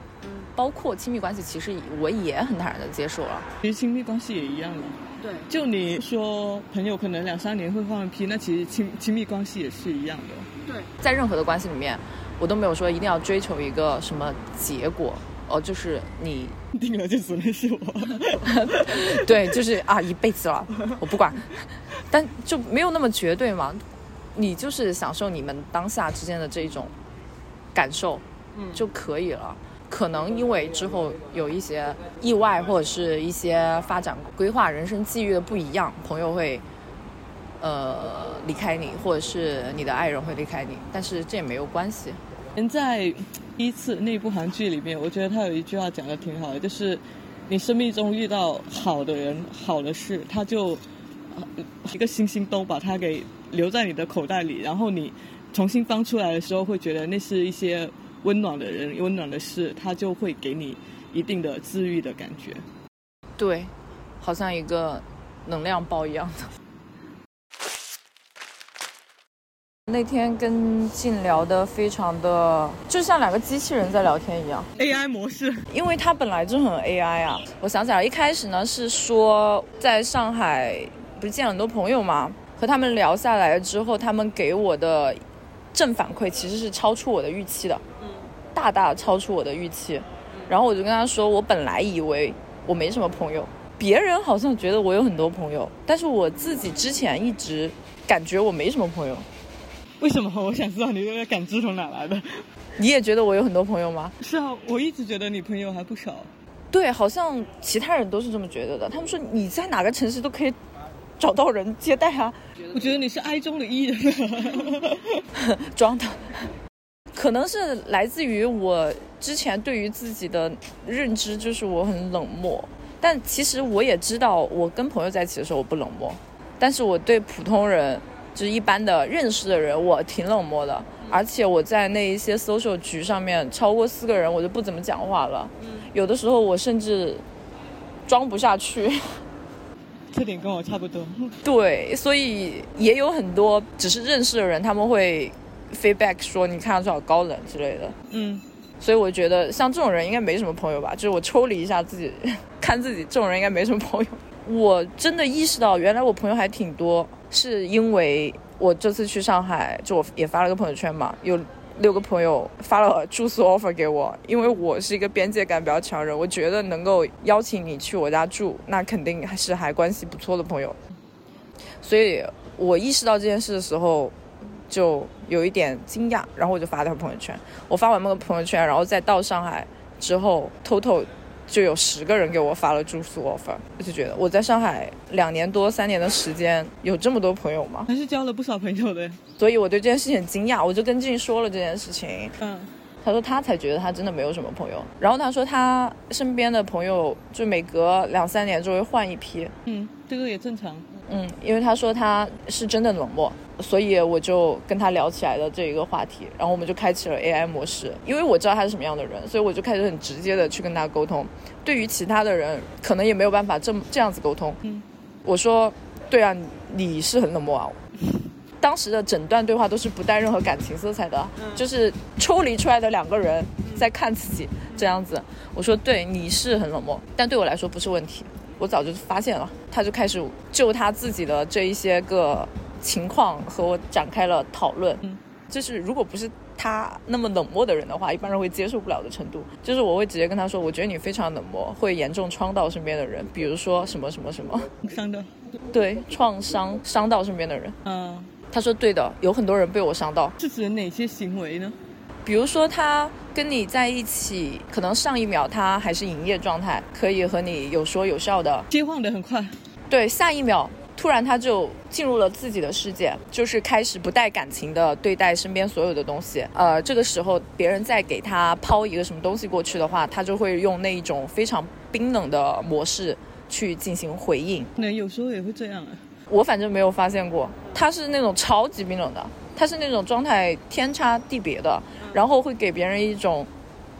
嗯，包括亲密关系，其实我也很坦然的接受了。其实亲密关系也一样的。对，就你说朋友可能两三年会换一批，那其实亲亲密关系也是一样的。对，在任何的关系里面，我都没有说一定要追求一个什么结果。哦，就是你定了就只能是我，<laughs> 对，就是啊，一辈子了，我不管，但就没有那么绝对嘛。你就是享受你们当下之间的这种感受，嗯，就可以了。可能因为之后有一些意外或者是一些发展规划、人生际遇的不一样，朋友会呃离开你，或者是你的爱人会离开你，但是这也没有关系。人在。第一次那部韩剧里面，我觉得他有一句话讲的挺好的，就是你生命中遇到好的人、好的事，他就一个星星都把它给留在你的口袋里，然后你重新翻出来的时候，会觉得那是一些温暖的人、温暖的事，他就会给你一定的治愈的感觉。对，好像一个能量包一样的。<laughs> 那天跟静聊的非常的，就像两个机器人在聊天一样，AI 模式。因为他本来就很 AI 啊。我想起来，一开始呢是说在上海不是见了很多朋友嘛，和他们聊下来之后，他们给我的正反馈其实是超出我的预期的，嗯，大大超出我的预期。然后我就跟他说，我本来以为我没什么朋友，别人好像觉得我有很多朋友，但是我自己之前一直感觉我没什么朋友。为什么？我想知道你这个感知从哪来的。你也觉得我有很多朋友吗？是啊，我一直觉得你朋友还不少。对，好像其他人都是这么觉得的。他们说你在哪个城市都可以找到人接待啊。我觉得你是哀中的艺人，<laughs> 装的。可能是来自于我之前对于自己的认知，就是我很冷漠。但其实我也知道，我跟朋友在一起的时候我不冷漠，但是我对普通人。就是一般的认识的人，我挺冷漠的，而且我在那一些 social 局上面，超过四个人我就不怎么讲话了。有的时候我甚至装不下去。<laughs> 这点跟我差不多。对，所以也有很多只是认识的人，他们会 feedback 说你看上去好高冷之类的。嗯，所以我觉得像这种人应该没什么朋友吧。就是我抽离一下自己，<laughs> 看自己这种人应该没什么朋友。我真的意识到，原来我朋友还挺多，是因为我这次去上海，就我也发了个朋友圈嘛，有六个朋友发了住宿 offer 给我，因为我是一个边界感比较强人，我觉得能够邀请你去我家住，那肯定还是还关系不错的朋友。所以我意识到这件事的时候，就有一点惊讶，然后我就发条朋友圈。我发完那个朋友圈，然后再到上海之后，偷偷就有十个人给我发了住宿 offer。我就觉得我在上海两年多、三年的时间，有这么多朋友吗？还是交了不少朋友的。所以我对这件事情很惊讶，我就跟静说了这件事情。嗯，他说他才觉得他真的没有什么朋友。然后他说他身边的朋友就每隔两三年就会换一批。嗯，这个也正常。嗯，因为他说他是真的冷漠，所以我就跟他聊起来了这一个话题，然后我们就开启了 AI 模式。因为我知道他是什么样的人，所以我就开始很直接的去跟他沟通。对于其他的人，可能也没有办法这么这样子沟通。嗯，我说，对啊，你是很冷漠啊。当时的整段对话都是不带任何感情色彩的，就是抽离出来的两个人在看自己这样子。我说，对，你是很冷漠，但对我来说不是问题。我早就发现了，他就开始就他自己的这一些个情况和我展开了讨论。嗯，就是如果不是他那么冷漠的人的话，一般人会接受不了的程度。就是我会直接跟他说，我觉得你非常冷漠，会严重创到身边的人，比如说什么什么什么伤到，对，创伤伤到身边的人。嗯，他说对的，有很多人被我伤到。是指哪些行为呢？比如说他跟你在一起，可能上一秒他还是营业状态，可以和你有说有笑的，切换的很快。对，下一秒突然他就进入了自己的世界，就是开始不带感情的对待身边所有的东西。呃，这个时候别人再给他抛一个什么东西过去的话，他就会用那一种非常冰冷的模式去进行回应。那有时候也会这样啊。我反正没有发现过，他是那种超级冰冷的。他是那种状态天差地别的，然后会给别人一种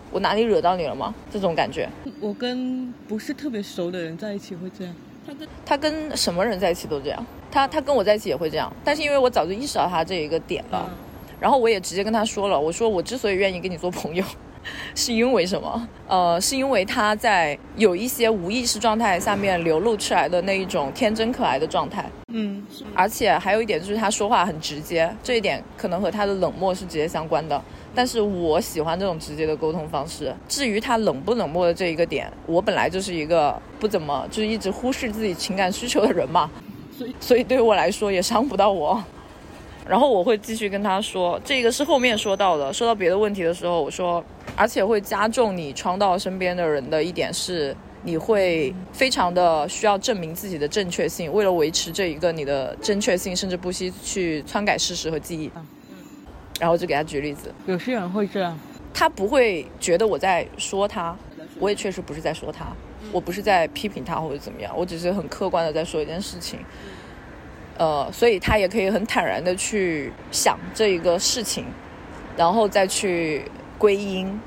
我哪里惹到你了吗这种感觉。我跟不是特别熟的人在一起会这样，他跟他跟什么人在一起都这样，他他跟我在一起也会这样。但是因为我早就意识到他这一个点了，然后我也直接跟他说了，我说我之所以愿意跟你做朋友。<laughs> 是因为什么？呃，是因为他在有一些无意识状态下面流露出来的那一种天真可爱的状态。嗯，而且还有一点就是他说话很直接，这一点可能和他的冷漠是直接相关的。但是我喜欢这种直接的沟通方式。至于他冷不冷漠的这一个点，我本来就是一个不怎么就是一直忽视自己情感需求的人嘛，所以所以对于我来说也伤不到我。然后我会继续跟他说，这个是后面说到的。说到别的问题的时候，我说，而且会加重你创到身边的人的一点是，你会非常的需要证明自己的正确性，为了维持这一个你的正确性，甚至不惜去篡改事实和记忆。嗯，然后就给他举例子，有些人会这样，他不会觉得我在说他，我也确实不是在说他，我不是在批评他或者怎么样，我只是很客观的在说一件事情。呃，所以他也可以很坦然的去想这一个事情，然后再去归因，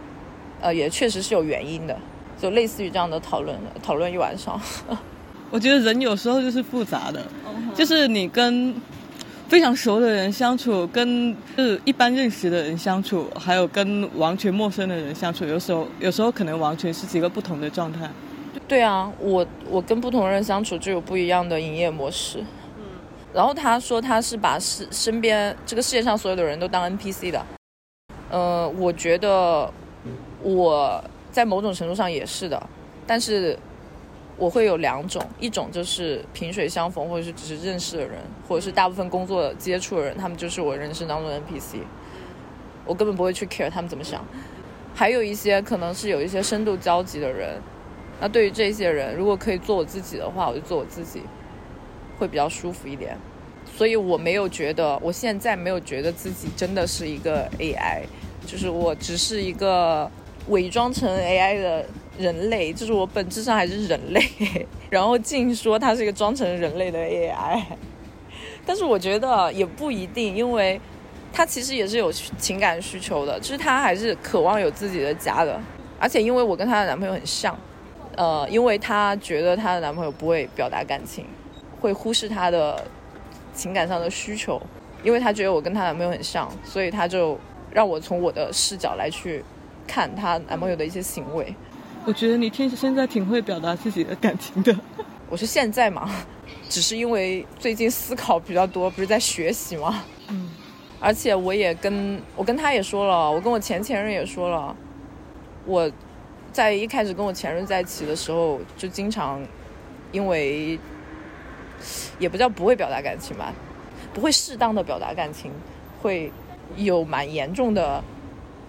呃，也确实是有原因的，就类似于这样的讨论，讨论一晚上。<laughs> 我觉得人有时候就是复杂的，就是你跟非常熟的人相处，跟是一般认识的人相处，还有跟完全陌生的人相处，有时候有时候可能完全是几个不同的状态。对啊，我我跟不同人相处就有不一样的营业模式。嗯然后他说他是把身身边这个世界上所有的人都当 NPC 的，呃，我觉得我在某种程度上也是的，但是我会有两种，一种就是萍水相逢，或者是只是认识的人，或者是大部分工作接触的人，他们就是我人生当中的 NPC，我根本不会去 care 他们怎么想。还有一些可能是有一些深度交集的人，那对于这些人，如果可以做我自己的话，我就做我自己。会比较舒服一点，所以我没有觉得，我现在没有觉得自己真的是一个 AI，就是我只是一个伪装成 AI 的人类，就是我本质上还是人类。<laughs> 然后净说他是一个装成人类的 AI，但是我觉得也不一定，因为他其实也是有情感需求的，就是他还是渴望有自己的家的。而且因为我跟她的男朋友很像，呃，因为她觉得她的男朋友不会表达感情。会忽视她的情感上的需求，因为她觉得我跟她男朋友很像，所以她就让我从我的视角来去看她男朋友的一些行为。我觉得你天现在挺会表达自己的感情的。<laughs> 我是现在嘛，只是因为最近思考比较多，不是在学习嘛？嗯。而且我也跟我跟他也说了，我跟我前前任也说了，我在一开始跟我前任在一起的时候，就经常因为也不叫不会表达感情吧，不会适当的表达感情，会有蛮严重的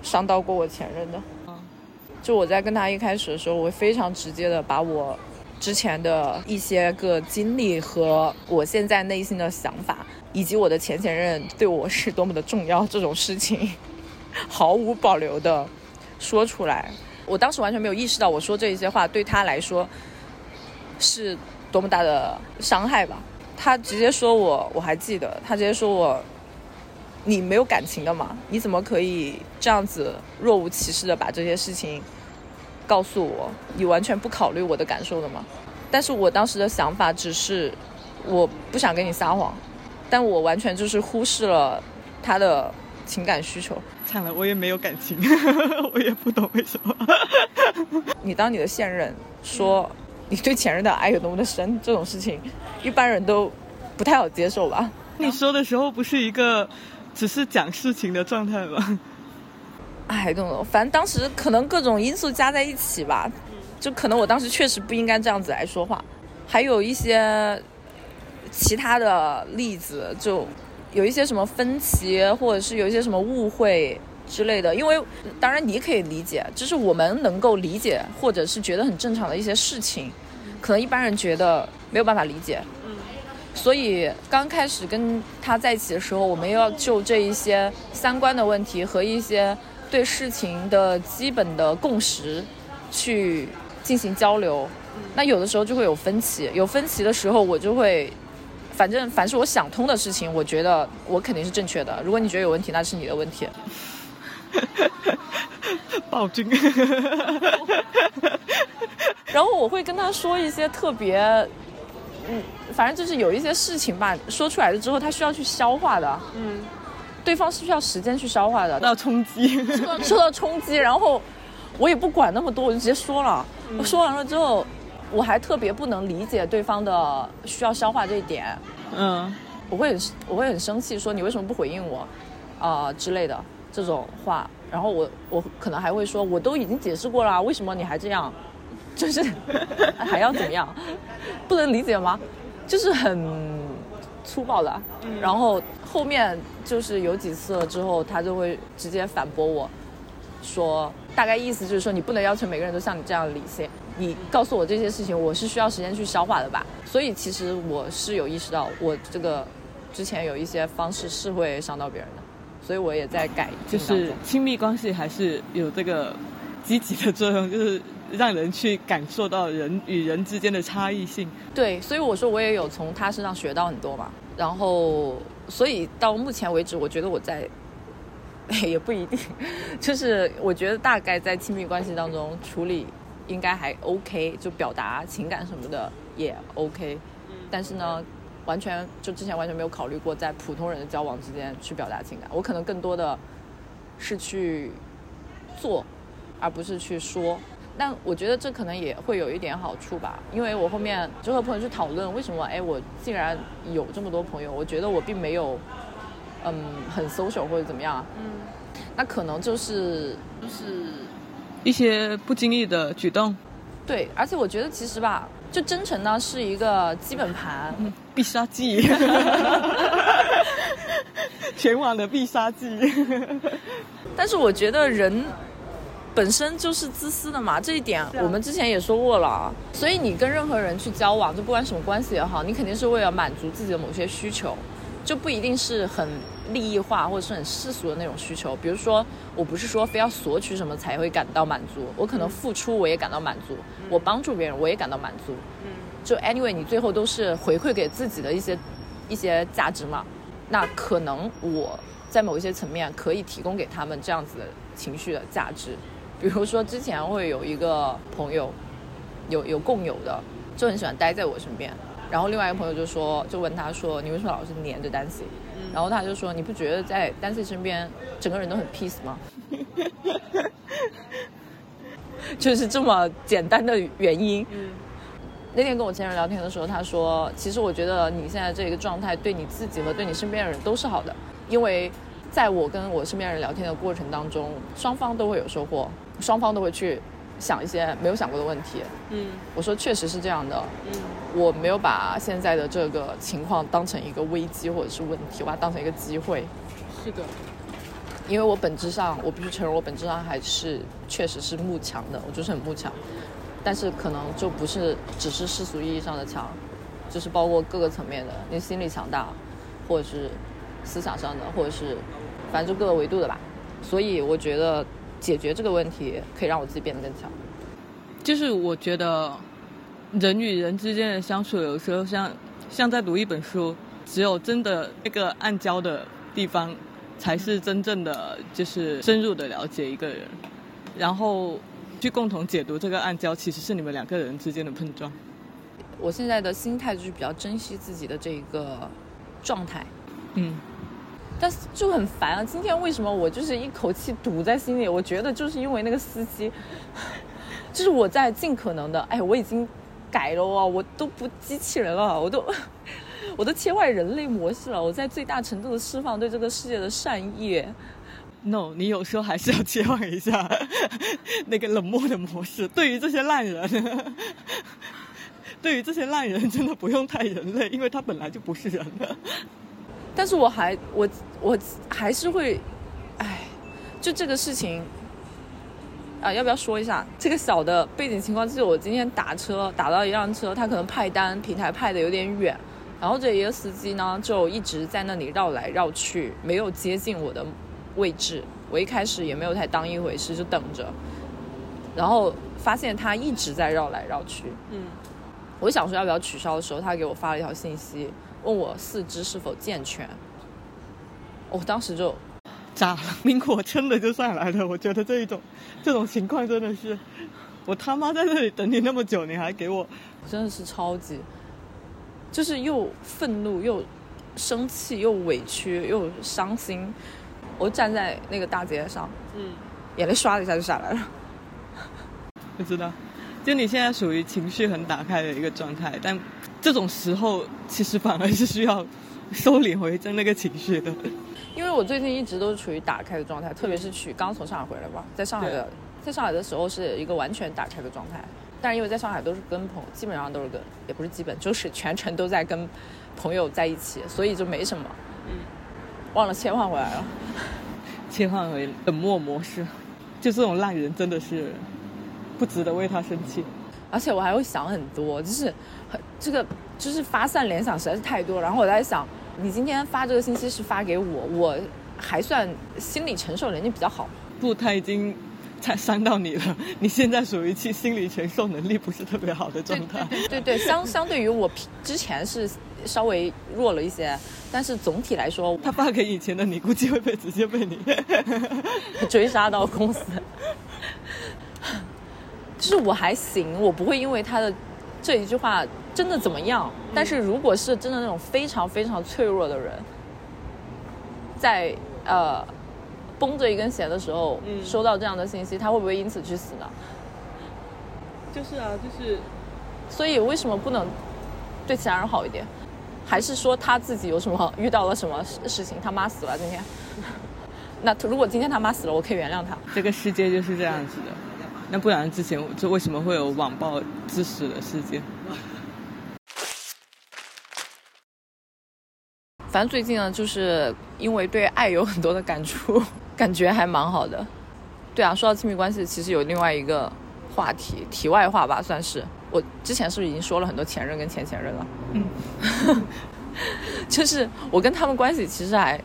伤到过我前任的。就我在跟他一开始的时候，我会非常直接的把我之前的一些个经历和我现在内心的想法。以及我的前前任对我是多么的重要，这种事情 <laughs> 毫无保留的说出来。我当时完全没有意识到，我说这一些话对他来说是多么大的伤害吧。他直接说我，我还记得，他直接说我，你没有感情的嘛？你怎么可以这样子若无其事的把这些事情告诉我？你完全不考虑我的感受的吗？但是我当时的想法只是，我不想跟你撒谎。但我完全就是忽视了他的情感需求。惨了，我也没有感情，<laughs> 我也不懂为什么。<laughs> 你当你的现任说你对前任的爱有多么的深，这种事情一般人都不太好接受吧？你说的时候不是一个只是讲事情的状态吧？哎，懂了，反正当时可能各种因素加在一起吧，就可能我当时确实不应该这样子来说话，还有一些。其他的例子就有一些什么分歧，或者是有一些什么误会之类的。因为当然你可以理解，就是我们能够理解或者是觉得很正常的一些事情，可能一般人觉得没有办法理解。嗯。所以刚开始跟他在一起的时候，我们又要就这一些三观的问题和一些对事情的基本的共识去进行交流。那有的时候就会有分歧，有分歧的时候我就会。反正凡是我想通的事情，我觉得我肯定是正确的。如果你觉得有问题，那是你的问题。<laughs> 暴君。<laughs> 然后我会跟他说一些特别，嗯，反正就是有一些事情吧，说出来了之后，他需要去消化的。嗯。对方是需要时间去消化的。受到冲击。<laughs> 受到冲击，然后我也不管那么多，我就直接说了。我说完了之后。我还特别不能理解对方的需要消化这一点，嗯，我会很我会很生气，说你为什么不回应我，啊之类的这种话，然后我我可能还会说，我都已经解释过了，为什么你还这样，就是 <laughs> 还要怎么样，不能理解吗？就是很粗暴的，然后后面就是有几次了之后，他就会直接反驳我，说大概意思就是说你不能要求每个人都像你这样理性。你告诉我这些事情，我是需要时间去消化的吧？所以其实我是有意识到，我这个之前有一些方式是会伤到别人的，所以我也在改。就是亲密关系还是有这个积极的作用，就是让人去感受到人与人之间的差异性。对，所以我说我也有从他身上学到很多嘛。然后，所以到目前为止，我觉得我在 <laughs> 也不一定，<laughs> 就是我觉得大概在亲密关系当中处理。应该还 OK，就表达情感什么的也 OK，但是呢，完全就之前完全没有考虑过在普通人的交往之间去表达情感。我可能更多的是去做，而不是去说。但我觉得这可能也会有一点好处吧，因为我后面就和朋友去讨论为什么，哎，我竟然有这么多朋友，我觉得我并没有，嗯，很 social 或者怎么样。嗯，那可能就是就是。一些不经意的举动，对，而且我觉得其实吧，就真诚呢是一个基本盘，必杀技，<laughs> 全网的必杀技。但是我觉得人本身就是自私的嘛，这一点我们之前也说过了。所以你跟任何人去交往，就不管什么关系也好，你肯定是为了满足自己的某些需求。就不一定是很利益化或者是很世俗的那种需求，比如说，我不是说非要索取什么才会感到满足，我可能付出我也感到满足，我帮助别人我也感到满足，嗯，就 anyway 你最后都是回馈给自己的一些一些价值嘛，那可能我在某一些层面可以提供给他们这样子的情绪的价值，比如说之前会有一个朋友，有有共有的，就很喜欢待在我身边。然后另外一个朋友就说，就问他说，你为什么老是黏着丹西？然后他就说，你不觉得在丹西身边，整个人都很 peace 吗？<laughs> 就是这么简单的原因。那天跟我前任聊天的时候，他说，其实我觉得你现在这个状态对你自己和对你身边的人都是好的，因为在我跟我身边人聊天的过程当中，双方都会有收获，双方都会去。想一些没有想过的问题，嗯，我说确实是这样的，嗯，我没有把现在的这个情况当成一个危机或者是问题，我把它当成一个机会，是的，因为我本质上我必须承认，我本质上还是确实是慕强的，我就是很慕强，但是可能就不是只是世俗意义上的强，就是包括各个层面的，你心理强大，或者是思想上的，或者是反正就各个维度的吧，所以我觉得。解决这个问题可以让我自己变得更强。就是我觉得，人与人之间的相处，有时候像像在读一本书，只有真的那个暗礁的地方，才是真正的就是深入的了解一个人，然后去共同解读这个暗礁，其实是你们两个人之间的碰撞。我现在的心态就是比较珍惜自己的这一个状态，嗯。但是就很烦啊！今天为什么我就是一口气堵在心里？我觉得就是因为那个司机，就是我在尽可能的，哎，我已经改了啊，我都不机器人了，我都我都切换人类模式了，我在最大程度的释放对这个世界的善意。No，你有时候还是要切换一下那个冷漠的模式。对于这些烂人，对于这些烂人，真的不用太人类，因为他本来就不是人的。但是我还我我还是会，哎，就这个事情，啊，要不要说一下这个小的背景情况？就是我今天打车打到一辆车，他可能派单平台派的有点远，然后这一个司机呢就一直在那里绕来绕去，没有接近我的位置。我一开始也没有太当一回事，就等着，然后发现他一直在绕来绕去。嗯，我想说要不要取消的时候，他给我发了一条信息。问我四肢是否健全，我当时就炸了，命火真的就上来了。我觉得这一种 <laughs> 这种情况真的是，我他妈在这里等你那么久，你还给我，真的是超级，就是又愤怒又生气又委屈又伤心。我站在那个大街上，嗯，眼泪唰的一下就下来了。<laughs> 不知道，就你现在属于情绪很打开的一个状态，但。这种时候其实反而是需要收敛回正那个情绪的，因为我最近一直都是处于打开的状态，特别是去刚从上海回来吧，在上海的在上海的时候是一个完全打开的状态，但是因为在上海都是跟朋，基本上都是跟，也不是基本，就是全程都在跟朋友在一起，所以就没什么，嗯，忘了切换回来了，切换为冷漠模式，就这种烂人真的是不值得为他生气。而且我还会想很多，就是很这个就是发散联想实在是太多。然后我在想，你今天发这个信息是发给我，我还算心理承受能力比较好。不，他已经才伤到你了。你现在属于其心理承受能力不是特别好的状态。对对，相相对于我之前是稍微弱了一些，但是总体来说，他发给以前的你，估计会被直接被你追杀到公司。就是我还行，我不会因为他的这一句话真的怎么样。但是如果是真的那种非常非常脆弱的人，在呃绷着一根弦的时候收到这样的信息，他会不会因此去死呢？就是啊，就是。所以为什么不能对其他人好一点？还是说他自己有什么遇到了什么事情？他妈死了今天？<laughs> 那如果今天他妈死了，我可以原谅他。这个世界就是这样子的。那不然之前就为什么会有网暴致死的事件？反正最近呢，就是因为对爱有很多的感触，感觉还蛮好的。对啊，说到亲密关系，其实有另外一个话题，题外话吧，算是。我之前是不是已经说了很多前任跟前前任了？嗯，<laughs> 就是我跟他们关系其实还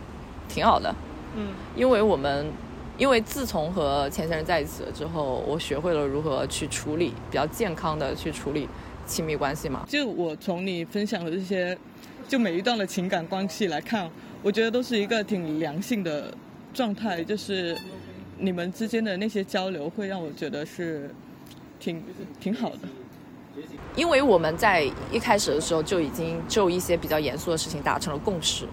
挺好的。嗯，因为我们。因为自从和前前任在一起了之后，我学会了如何去处理比较健康的去处理亲密关系嘛。就我从你分享的这些，就每一段的情感关系来看，我觉得都是一个挺良性的状态。就是你们之间的那些交流，会让我觉得是挺挺好的。因为我们在一开始的时候就已经就一些比较严肃的事情达成了共识，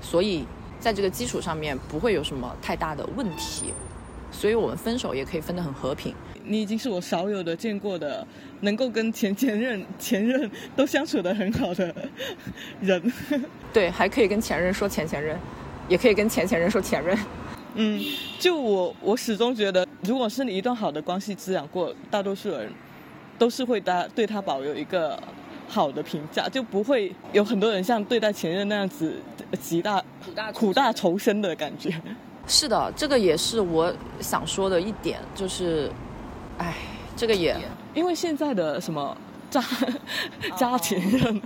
所以在这个基础上面不会有什么太大的问题，所以我们分手也可以分得很和平。你已经是我少有的见过的能够跟前前任、前任都相处的很好的人。<laughs> 对，还可以跟前任说前前任，也可以跟前前任说前任。<laughs> 嗯，就我我始终觉得，如果是你一段好的关系滋养过，大多数人都是会大对他保有一个好的评价，就不会有很多人像对待前任那样子极大苦大苦大仇深的感觉。是的，这个也是我想说的一点，就是，哎，这个也因为现在的什么渣渣前任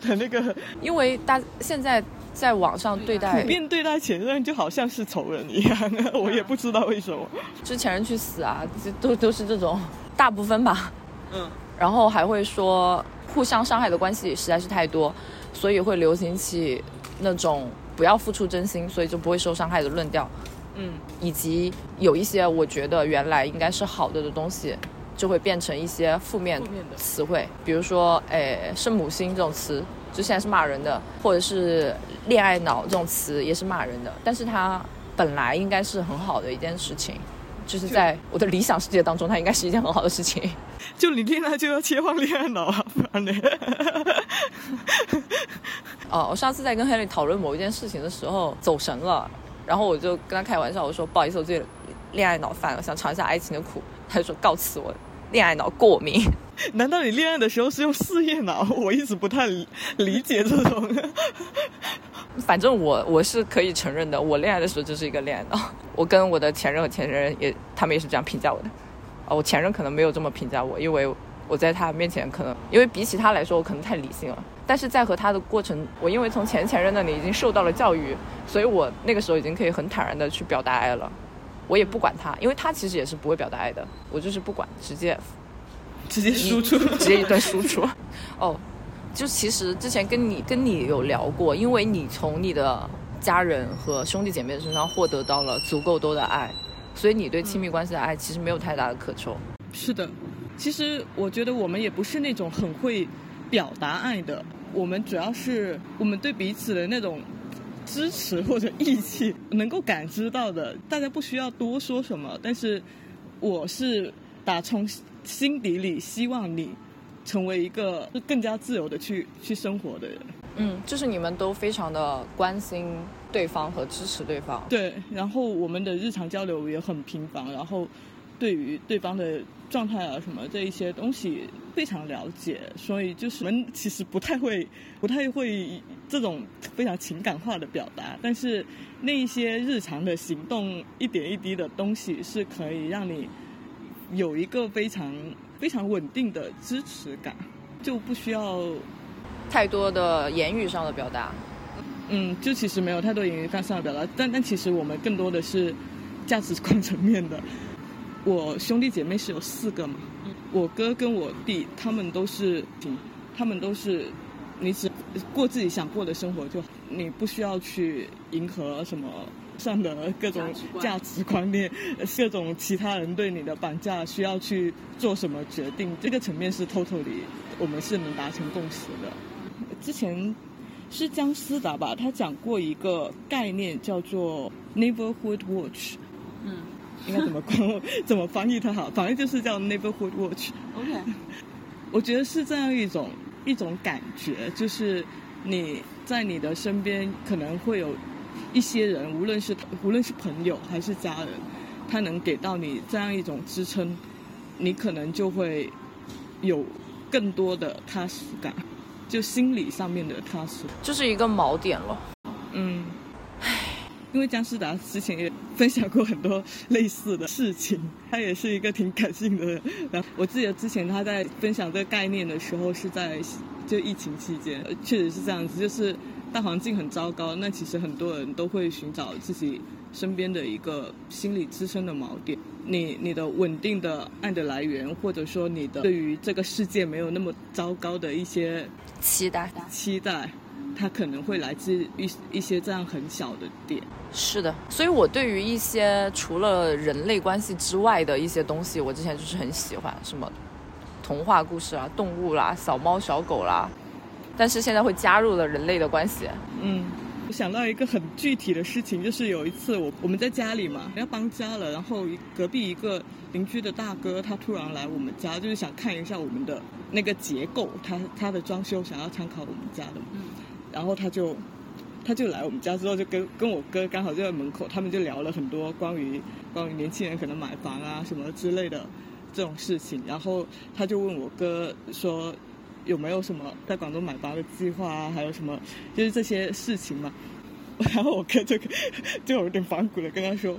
的那个因为大现在在网上对待普遍对待前任就好像是仇人一样，<laughs> 我也不知道为什么。之前人去死啊，这都都是这种大部分吧。嗯，然后还会说互相伤害的关系实在是太多，所以会流行起那种不要付出真心，所以就不会受伤害的论调。嗯，以及有一些我觉得原来应该是好的的东西，就会变成一些负面的词汇，比如说，哎，圣母心这种词，就现在是骂人的，或者是恋爱脑这种词也是骂人的，但是它本来应该是很好的一件事情，就是在我的理想世界当中，它应该是一件很好的事情。<laughs> 就你恋爱就要切换恋爱脑啊，不然呢？<laughs> 哦，我上次在跟 Henry 讨论某一件事情的时候走神了，然后我就跟他开玩笑，我说不好意思，我最近恋爱脑犯了，想尝一下爱情的苦。他就说告辞，我恋爱脑过敏。<laughs> 难道你恋爱的时候是用事业脑？我一直不太理理解这种。<laughs> 反正我我是可以承认的，我恋爱的时候就是一个恋爱脑。我跟我的前任和前任也，他们也是这样评价我的。哦，我前任可能没有这么评价我，因为我在他面前可能，因为比起他来说，我可能太理性了。但是在和他的过程，我因为从前前任那里已经受到了教育，所以我那个时候已经可以很坦然的去表达爱了。我也不管他，因为他其实也是不会表达爱的，我就是不管，直接 <laughs> 直接输出，直接一顿输出。<laughs> 哦，就其实之前跟你跟你有聊过，因为你从你的家人和兄弟姐妹身上获得到了足够多的爱，所以你对亲密关系的爱其实没有太大的渴求。是的，其实我觉得我们也不是那种很会表达爱的，我们主要是我们对彼此的那种支持或者义气能够感知到的，大家不需要多说什么，但是我是打从心底里希望你成为一个更加自由的去去生活的人。嗯，就是你们都非常的关心对方和支持对方。对，然后我们的日常交流也很频繁，然后对于对方的状态啊什么这一些东西非常了解，所以就是我们其实不太会不太会这种非常情感化的表达，但是那一些日常的行动一点一滴的东西是可以让你有一个非常非常稳定的支持感，就不需要太多的言语上的表达。嗯，就其实没有太多言语上的表达，但但其实我们更多的是价值观层面的。我兄弟姐妹是有四个嘛，我哥跟我弟他们都是，他们都是，你只过自己想过的生活就，你不需要去迎合什么上的各种价值观念，各种其他人对你的绑架，需要去做什么决定，这个层面是 totally 我们是能达成共识的。之前是姜思达吧，他讲过一个概念叫做 neighborhood watch，嗯应该怎么关 <laughs> 怎么翻译它好？反正就是叫 neighborhood watch。，OK，我觉得是这样一种一种感觉，就是你在你的身边可能会有一些人，无论是无论是朋友还是家人，他能给到你这样一种支撑，你可能就会有更多的踏实感，就心理上面的踏实。就是一个锚点了。嗯，因为姜思达之前也分享过很多类似的事情，他也是一个挺感性的人。然后我记得之前他在分享这个概念的时候是在就疫情期间，呃确实是这样子，就是大环境很糟糕，那其实很多人都会寻找自己身边的一个心理支撑的锚点。你你的稳定的爱的来源，或者说你的对于这个世界没有那么糟糕的一些期待期待，它可能会来自一一些这样很小的点。是的，所以我对于一些除了人类关系之外的一些东西，我之前就是很喜欢，什么童话故事啊、动物啦、小猫小狗啦，但是现在会加入了人类的关系。嗯，我想到一个很具体的事情，就是有一次我我们在家里嘛，要搬家了，然后隔壁一个邻居的大哥他突然来我们家，就是想看一下我们的那个结构，他他的装修想要参考我们家的嘛，然后他就。他就来我们家之后，就跟跟我哥刚好就在门口，他们就聊了很多关于关于年轻人可能买房啊什么之类的这种事情。然后他就问我哥说有没有什么在广东买房的计划啊，还有什么就是这些事情嘛。<laughs> 然后我哥就就有点反骨的跟他说。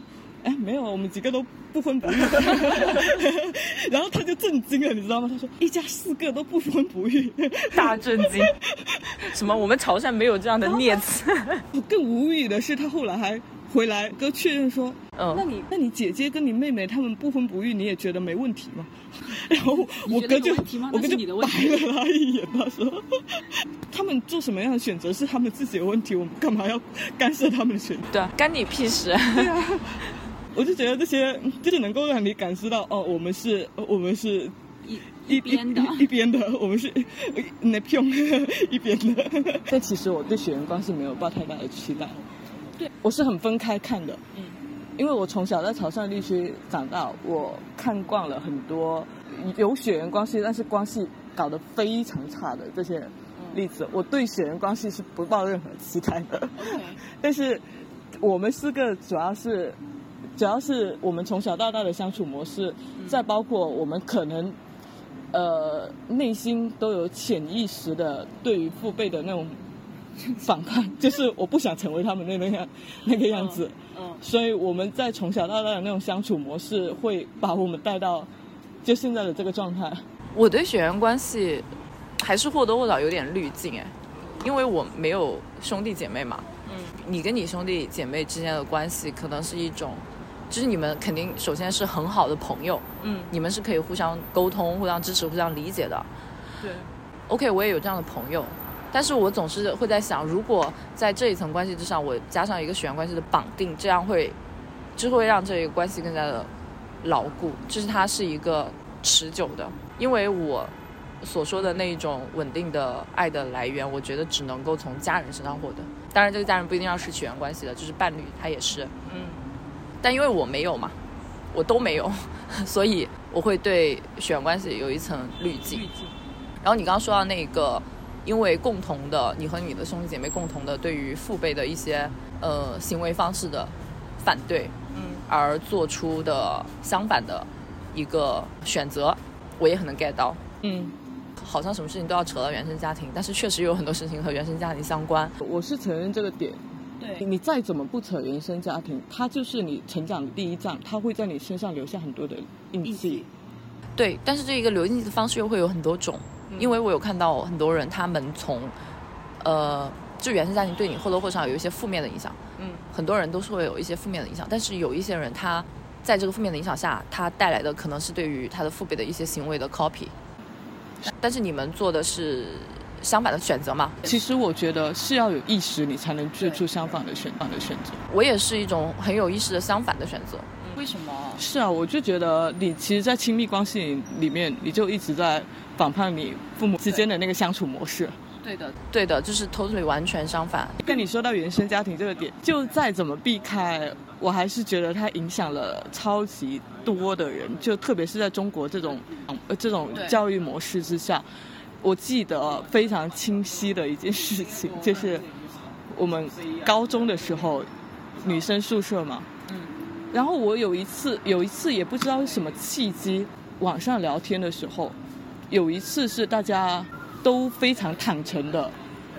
哎，没有，我们几个都不婚不育。<laughs> 然后他就震惊了，你知道吗？他说一家四个都不婚不育，大震惊。<laughs> 什么？我们潮汕没有这样的孽子。<laughs> 更无语的是，他后来还回来跟确认说：“嗯，那你那你姐姐跟你妹妹他们不婚不育，你也觉得没问题吗？”然后我哥就我哥就白了他一眼，他说：“他们做什么样的选择是他们自己的问题，我们干嘛要干涉他们的选择？对啊，干你屁事。”对啊。我就觉得这些就是能够让你感受到哦，我们是，我们是一一边的，一边的，我们是那片 <laughs> 一边的。但其实我对血缘关系没有抱太大的期待，对我是很分开看的。嗯，因为我从小在潮汕地区长大，我看惯了很多有血缘关系，但是关系搞得非常差的这些例子。我对血缘关系是不抱任何期待的。<laughs> 但是我们四个主要是。主要是我们从小到大的相处模式，再包括我们可能，呃，内心都有潜意识的对于父辈的那种反抗，就是我不想成为他们那那样那个样子。嗯。所以我们在从小到大的那种相处模式，会把我们带到就现在的这个状态。我对血缘关系还是或多或少有点滤镜哎，因为我没有兄弟姐妹嘛。嗯。你跟你兄弟姐妹之间的关系，可能是一种。就是你们肯定首先是很好的朋友，嗯，你们是可以互相沟通、互相支持、互相理解的，对。OK，我也有这样的朋友，但是我总是会在想，如果在这一层关系之上，我加上一个血缘关系的绑定，这样会，就会让这个关系更加的牢固，就是它是一个持久的。因为我所说的那一种稳定的爱的来源，我觉得只能够从家人身上获得。当然，这个家人不一定要是血缘关系的，就是伴侣，他也是，嗯。但因为我没有嘛，我都没有，<laughs> 所以我会对血缘关系有一层滤镜。然后你刚刚说到那个，因为共同的，你和你的兄弟姐妹共同的对于父辈的一些呃行为方式的反对，嗯，而做出的相反的一个选择，我也很能 get 到。嗯，好像什么事情都要扯到原生家庭，但是确实有很多事情和原生家庭相关。我是承认这个点。你再怎么不扯原生家庭，它就是你成长的第一站，它会在你身上留下很多的印记。对，但是这一个留印记的方式又会有很多种，因为我有看到很多人，他们从，呃，就原生家庭对你或多或少有一些负面的影响。嗯，很多人都是会有一些负面的影响，但是有一些人，他在这个负面的影响下，他带来的可能是对于他的父辈的一些行为的 copy。但是你们做的是。相反的选择嘛，其实我觉得是要有意识，你才能做出相反的选反的选择。我也是一种很有意识的相反的选择。为什么？是啊，我就觉得你其实，在亲密关系里面，你就一直在反叛你父母之间的那个相处模式。对的，对的，就是 totally 完全相反。跟你说到原生家庭这个点，就再怎么避开，我还是觉得它影响了超级多的人，就特别是在中国这种呃这种教育模式之下。我记得非常清晰的一件事情，就是我们高中的时候，女生宿舍嘛，嗯，然后我有一次，有一次也不知道是什么契机，网上聊天的时候，有一次是大家都非常坦诚的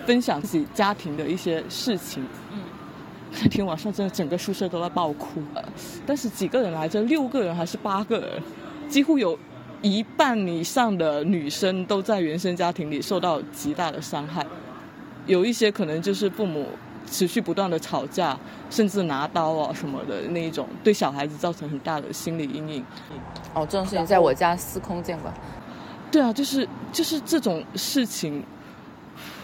分享自己家庭的一些事情，嗯，那天晚上真的整个宿舍都在爆哭，但是几个人来着，六个人还是八个人，几乎有。一半以上的女生都在原生家庭里受到极大的伤害，有一些可能就是父母持续不断的吵架，甚至拿刀啊什么的那一种，对小孩子造成很大的心理阴影。哦，这种事情在我家司空见惯。对啊，就是就是这种事情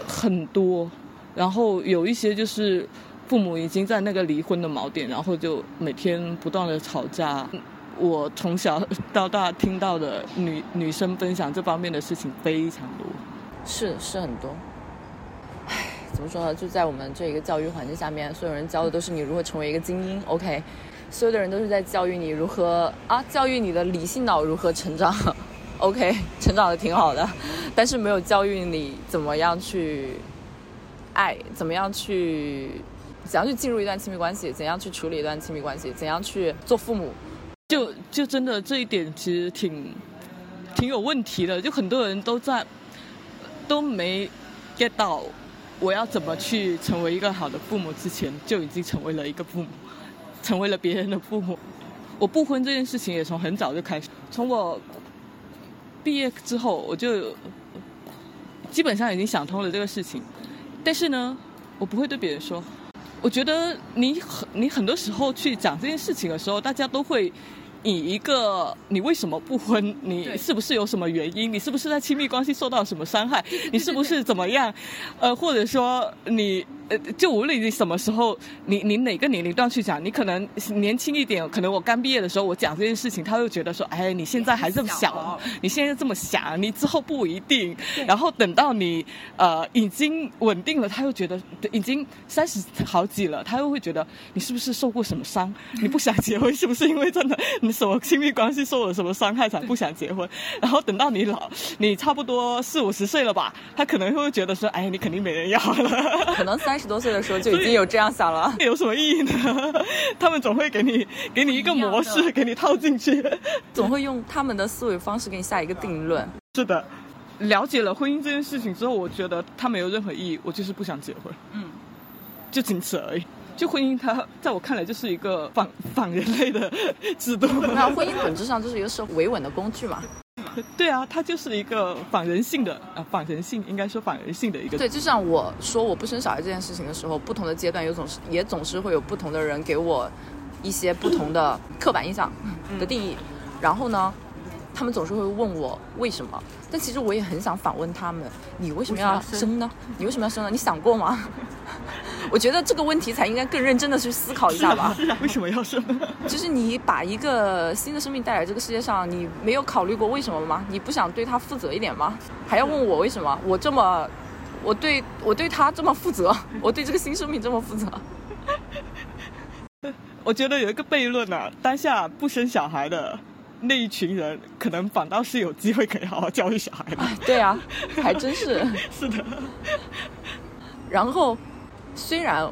很多，然后有一些就是父母已经在那个离婚的锚点，然后就每天不断的吵架。我从小到大听到的女女生分享这方面的事情非常多。是是很多。唉，怎么说呢？就在我们这一个教育环境下面，所有人教的都是你如何成为一个精英。OK，所有的人都是在教育你如何啊，教育你的理性脑如何成长。OK，成长的挺好的，但是没有教育你怎么样去爱，怎么样去怎样去进入一段亲密关系，怎样去处理一段亲密关系，怎样去做父母。就就真的这一点其实挺挺有问题的，就很多人都在都没 get 到我要怎么去成为一个好的父母之前，就已经成为了一个父母，成为了别人的父母。我不婚这件事情也从很早就开始，从我毕业之后，我就基本上已经想通了这个事情。但是呢，我不会对别人说。我觉得你很你很多时候去讲这件事情的时候，大家都会以一个你为什么不婚，你是不是有什么原因，你是不是在亲密关系受到什么伤害，你是不是怎么样，呃，或者说你。呃，就无论你什么时候，你你哪个年龄段去讲，你可能年轻一点，可能我刚毕业的时候我讲这件事情，他会觉得说，哎，你现在还这么小，你现在这么想，你之后不一定。然后等到你呃已经稳定了，他又觉得已经三十好几了，他又会觉得你是不是受过什么伤？<laughs> 你不想结婚是不是因为真的你什么亲密关系受了什么伤害才不想结婚？<laughs> 然后等到你老，你差不多四五十岁了吧，他可能会觉得说，哎，你肯定没人要了。<laughs> 可能三。十多岁的时候就已经有这样想了，有什么意义呢？<laughs> 他们总会给你给你一个模式，给你套进去，总会用他们的思维方式给你下一个定论。<laughs> 是的，了解了婚姻这件事情之后，我觉得它没有任何意义，我就是不想结婚。嗯，就仅此而已。就婚姻，它在我看来就是一个反反人类的 <laughs> 制度。那婚姻本质上就是一个社会维稳的工具嘛。<laughs> 对啊，它就是一个反人性的啊，反人性应该说反人性的一个。对，就像我说我不生小孩这件事情的时候，不同的阶段有总是也总是会有不同的人给我一些不同的 <laughs> 刻板印象的定义，然后呢，他们总是会问我为什么，但其实我也很想反问他们，你为什么要生呢？你为什么要生呢？你想过吗？<laughs> 我觉得这个问题才应该更认真的去思考一下吧。为什么要生？<laughs> 就是你把一个新的生命带来这个世界上，你没有考虑过为什么吗？你不想对他负责一点吗？还要问我为什么？我这么，我对我对他这么负责，我对这个新生命这么负责。<laughs> 我觉得有一个悖论啊，当下不生小孩的那一群人，可能反倒是有机会可以好好教育小孩的。对啊，还真是。<laughs> 是的。然后。虽然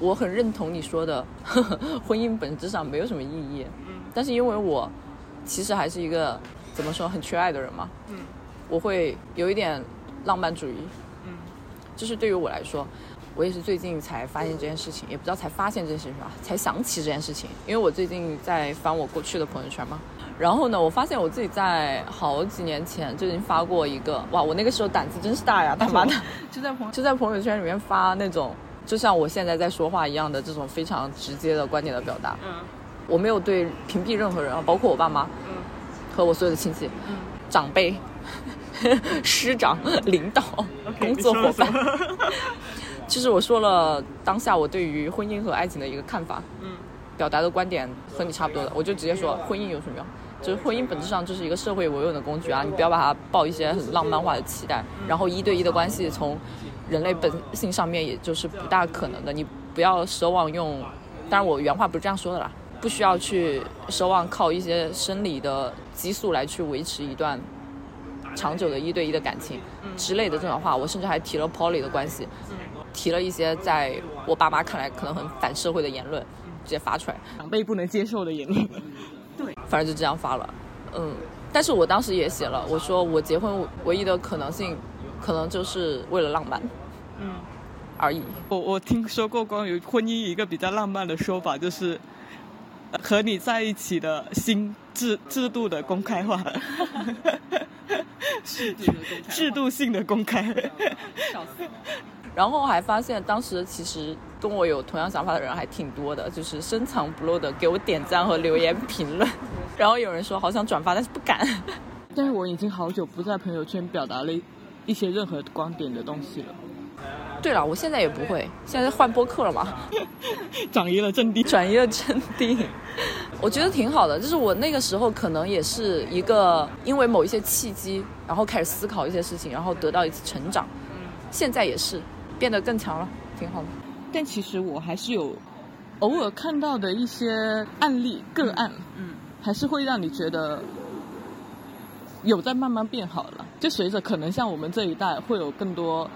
我很认同你说的呵呵，<laughs> 婚姻本质上没有什么意义，嗯。但是因为我其实还是一个怎么说很缺爱的人嘛，嗯。我会有一点浪漫主义，嗯。就是对于我来说，我也是最近才发现这件事情，也不知道才发现这件事情吧，才想起这件事情，因为我最近在翻我过去的朋友圈嘛，然后呢，我发现我自己在好几年前就已经发过一个，哇，我那个时候胆子真是大呀，他妈的，<laughs> 就在朋就在朋友圈里面发那种。就像我现在在说话一样的这种非常直接的观点的表达，嗯，我没有对屏蔽任何人啊，包括我爸妈，嗯，和我所有的亲戚，嗯，长辈，<laughs> 师长、领导、工作伙伴，其实 <laughs> 我说了当下我对于婚姻和爱情的一个看法，嗯，表达的观点和你差不多的，我就直接说婚姻有什么用？就是婚姻本质上就是一个社会维稳的工具啊，你不要把它抱一些很浪漫化的期待，然后一对一的关系从。人类本性上面，也就是不大可能的。你不要奢望用，当然我原话不是这样说的啦，不需要去奢望靠一些生理的激素来去维持一段长久的一对一的感情之类的这种话。我甚至还提了 Polly 的关系，提了一些在我爸妈看来可能很反社会的言论，直接发出来，长辈不能接受的言论。对，反正就这样发了。嗯，但是我当时也写了，我说我结婚唯一的可能性，可能就是为了浪漫。嗯，而已。我我听说过关于婚姻一个比较浪漫的说法，就是和你在一起的新制 <laughs> 制度的公开化，制度制度性的公开。笑死。然后还发现，当时其实跟我有同样想法的人还挺多的，就是深藏不露的给我点赞和留言评论。<laughs> 然后有人说好想转发，但是不敢。但是我已经好久不在朋友圈表达了一些任何观点的东西了。对了，我现在也不会，现在换播客了嘛，<laughs> 转移了阵地，转移了阵地。我觉得挺好的，就是我那个时候可能也是一个因为某一些契机，然后开始思考一些事情，然后得到一次成长。嗯，现在也是变得更强了，挺好的。但其实我还是有偶尔看到的一些案例个案，嗯，还是会让你觉得有在慢慢变好了。就随着可能像我们这一代会有更多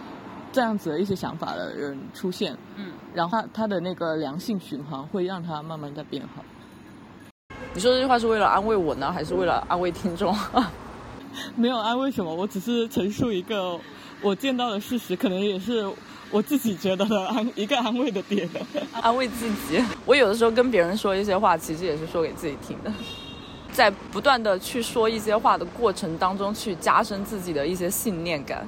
这样子的一些想法的人出现，嗯，然后他他的那个良性循环会让他慢慢在变好。你说这句话是为了安慰我呢，还是为了安慰听众？<laughs> 没有安慰什么，我只是陈述一个我见到的事实，可能也是我自己觉得的安一个安慰的点。安慰自己，我有的时候跟别人说一些话，其实也是说给自己听的，在不断的去说一些话的过程当中，去加深自己的一些信念感。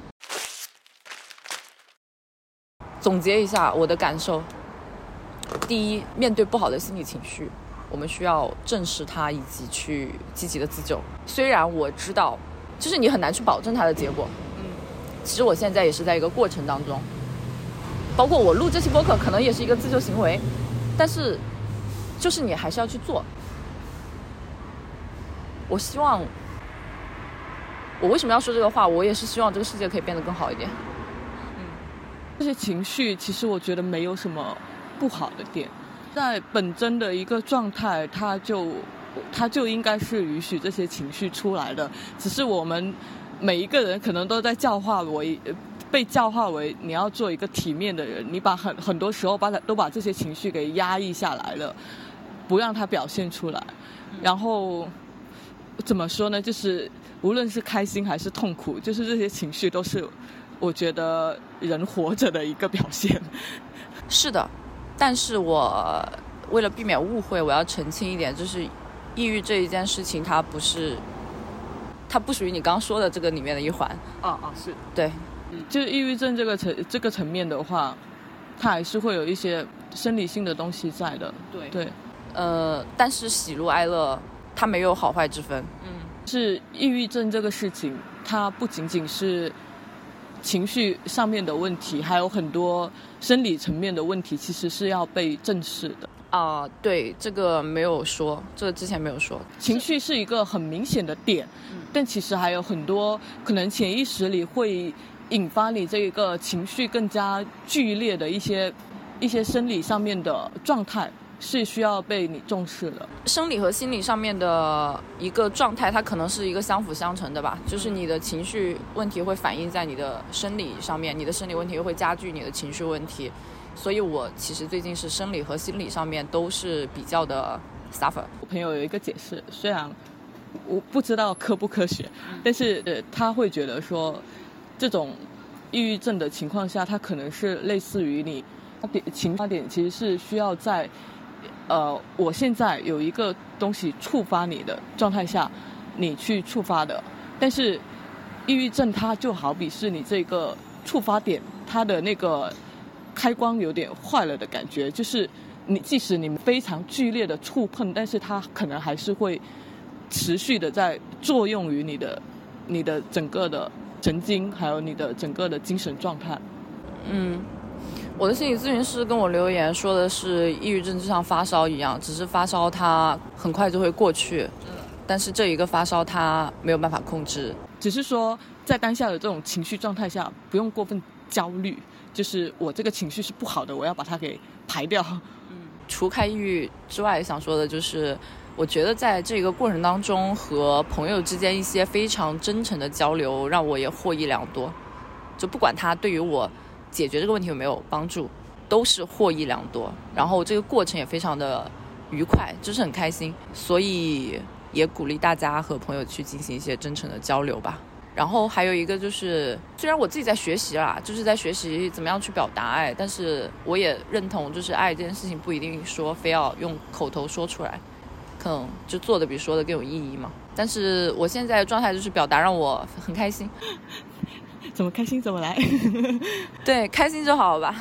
总结一下我的感受：第一，面对不好的心理情绪。我们需要正视它，以及去积极的自救。虽然我知道，就是你很难去保证它的结果。嗯，其实我现在也是在一个过程当中，包括我录这期播客，可能也是一个自救行为。但是，就是你还是要去做。我希望，我为什么要说这个话？我也是希望这个世界可以变得更好一点。这些情绪其实我觉得没有什么不好的点。在本真的一个状态，他就他就应该是允许这些情绪出来的。只是我们每一个人可能都在教化为被教化为你要做一个体面的人，你把很很多时候把它都把这些情绪给压抑下来了，不让它表现出来。然后怎么说呢？就是无论是开心还是痛苦，就是这些情绪都是我觉得人活着的一个表现。是的。但是我为了避免误会，我要澄清一点，就是抑郁这一件事情，它不是，它不属于你刚刚说的这个里面的一环。啊啊，是对，就是抑郁症这个层这个层面的话，它还是会有一些生理性的东西在的。对对，呃，但是喜怒哀乐它没有好坏之分。嗯，是抑郁症这个事情，它不仅仅是。情绪上面的问题，还有很多生理层面的问题，其实是要被正视的。啊，对，这个没有说，这个之前没有说。情绪是一个很明显的点，但其实还有很多可能潜意识里会引发你这个情绪更加剧烈的一些一些生理上面的状态。是需要被你重视的。生理和心理上面的一个状态，它可能是一个相辅相成的吧。就是你的情绪问题会反映在你的生理上面，你的生理问题又会加剧你的情绪问题。所以我其实最近是生理和心理上面都是比较的 suffer。我朋友有一个解释，虽然我不知道科不科学，但是呃他会觉得说，这种抑郁症的情况下，它可能是类似于你点情发点，其实是需要在。呃，我现在有一个东西触发你的状态下，你去触发的。但是，抑郁症它就好比是你这个触发点，它的那个开关有点坏了的感觉。就是你即使你非常剧烈的触碰，但是它可能还是会持续的在作用于你的、你的整个的神经，还有你的整个的精神状态。嗯。我的心理咨询师跟我留言说的是，抑郁症就像发烧一样，只是发烧它很快就会过去，但是这一个发烧它没有办法控制，只是说在当下的这种情绪状态下，不用过分焦虑，就是我这个情绪是不好的，我要把它给排掉。嗯，除开抑郁之外，想说的就是，我觉得在这个过程当中和朋友之间一些非常真诚的交流，让我也获益良多，就不管他对于我。解决这个问题有没有帮助，都是获益良多。然后这个过程也非常的愉快，就是很开心。所以也鼓励大家和朋友去进行一些真诚的交流吧。然后还有一个就是，虽然我自己在学习啦，就是在学习怎么样去表达爱，但是我也认同，就是爱这件事情不一定说非要用口头说出来，可能就做的比说的更有意义嘛。但是我现在状态就是表达让我很开心。<laughs> 怎么开心怎么来，<laughs> 对，开心就好吧，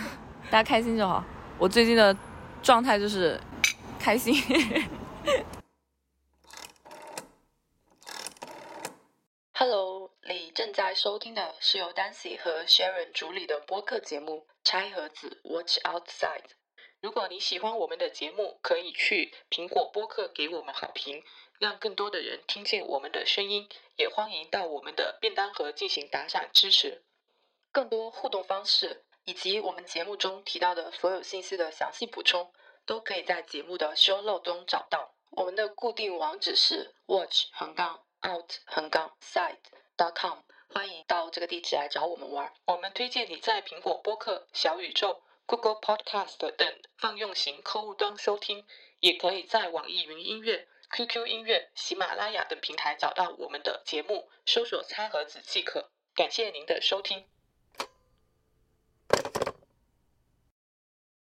大家开心就好。我最近的状态就是开心。<laughs> Hello，你正在收听的是由 Dancy 和 Sharon 主理的播客节目《拆盒子 Watch Outside》。如果你喜欢我们的节目，可以去苹果播客给我们好评，让更多的人听见我们的声音。也欢迎到我们的便当盒进行打赏支持。更多互动方式以及我们节目中提到的所有信息的详细补充，都可以在节目的 show note 中找到。我们的固定网址是 watch 横杠 out 横杠 side dot com，欢迎到这个地址来找我们玩。我们推荐你在苹果播客、小宇宙。Google Podcast 等泛用型客户端收听，也可以在网易云音乐、QQ 音乐、喜马拉雅等平台找到我们的节目，搜索“餐盒子”即可。感谢您的收听。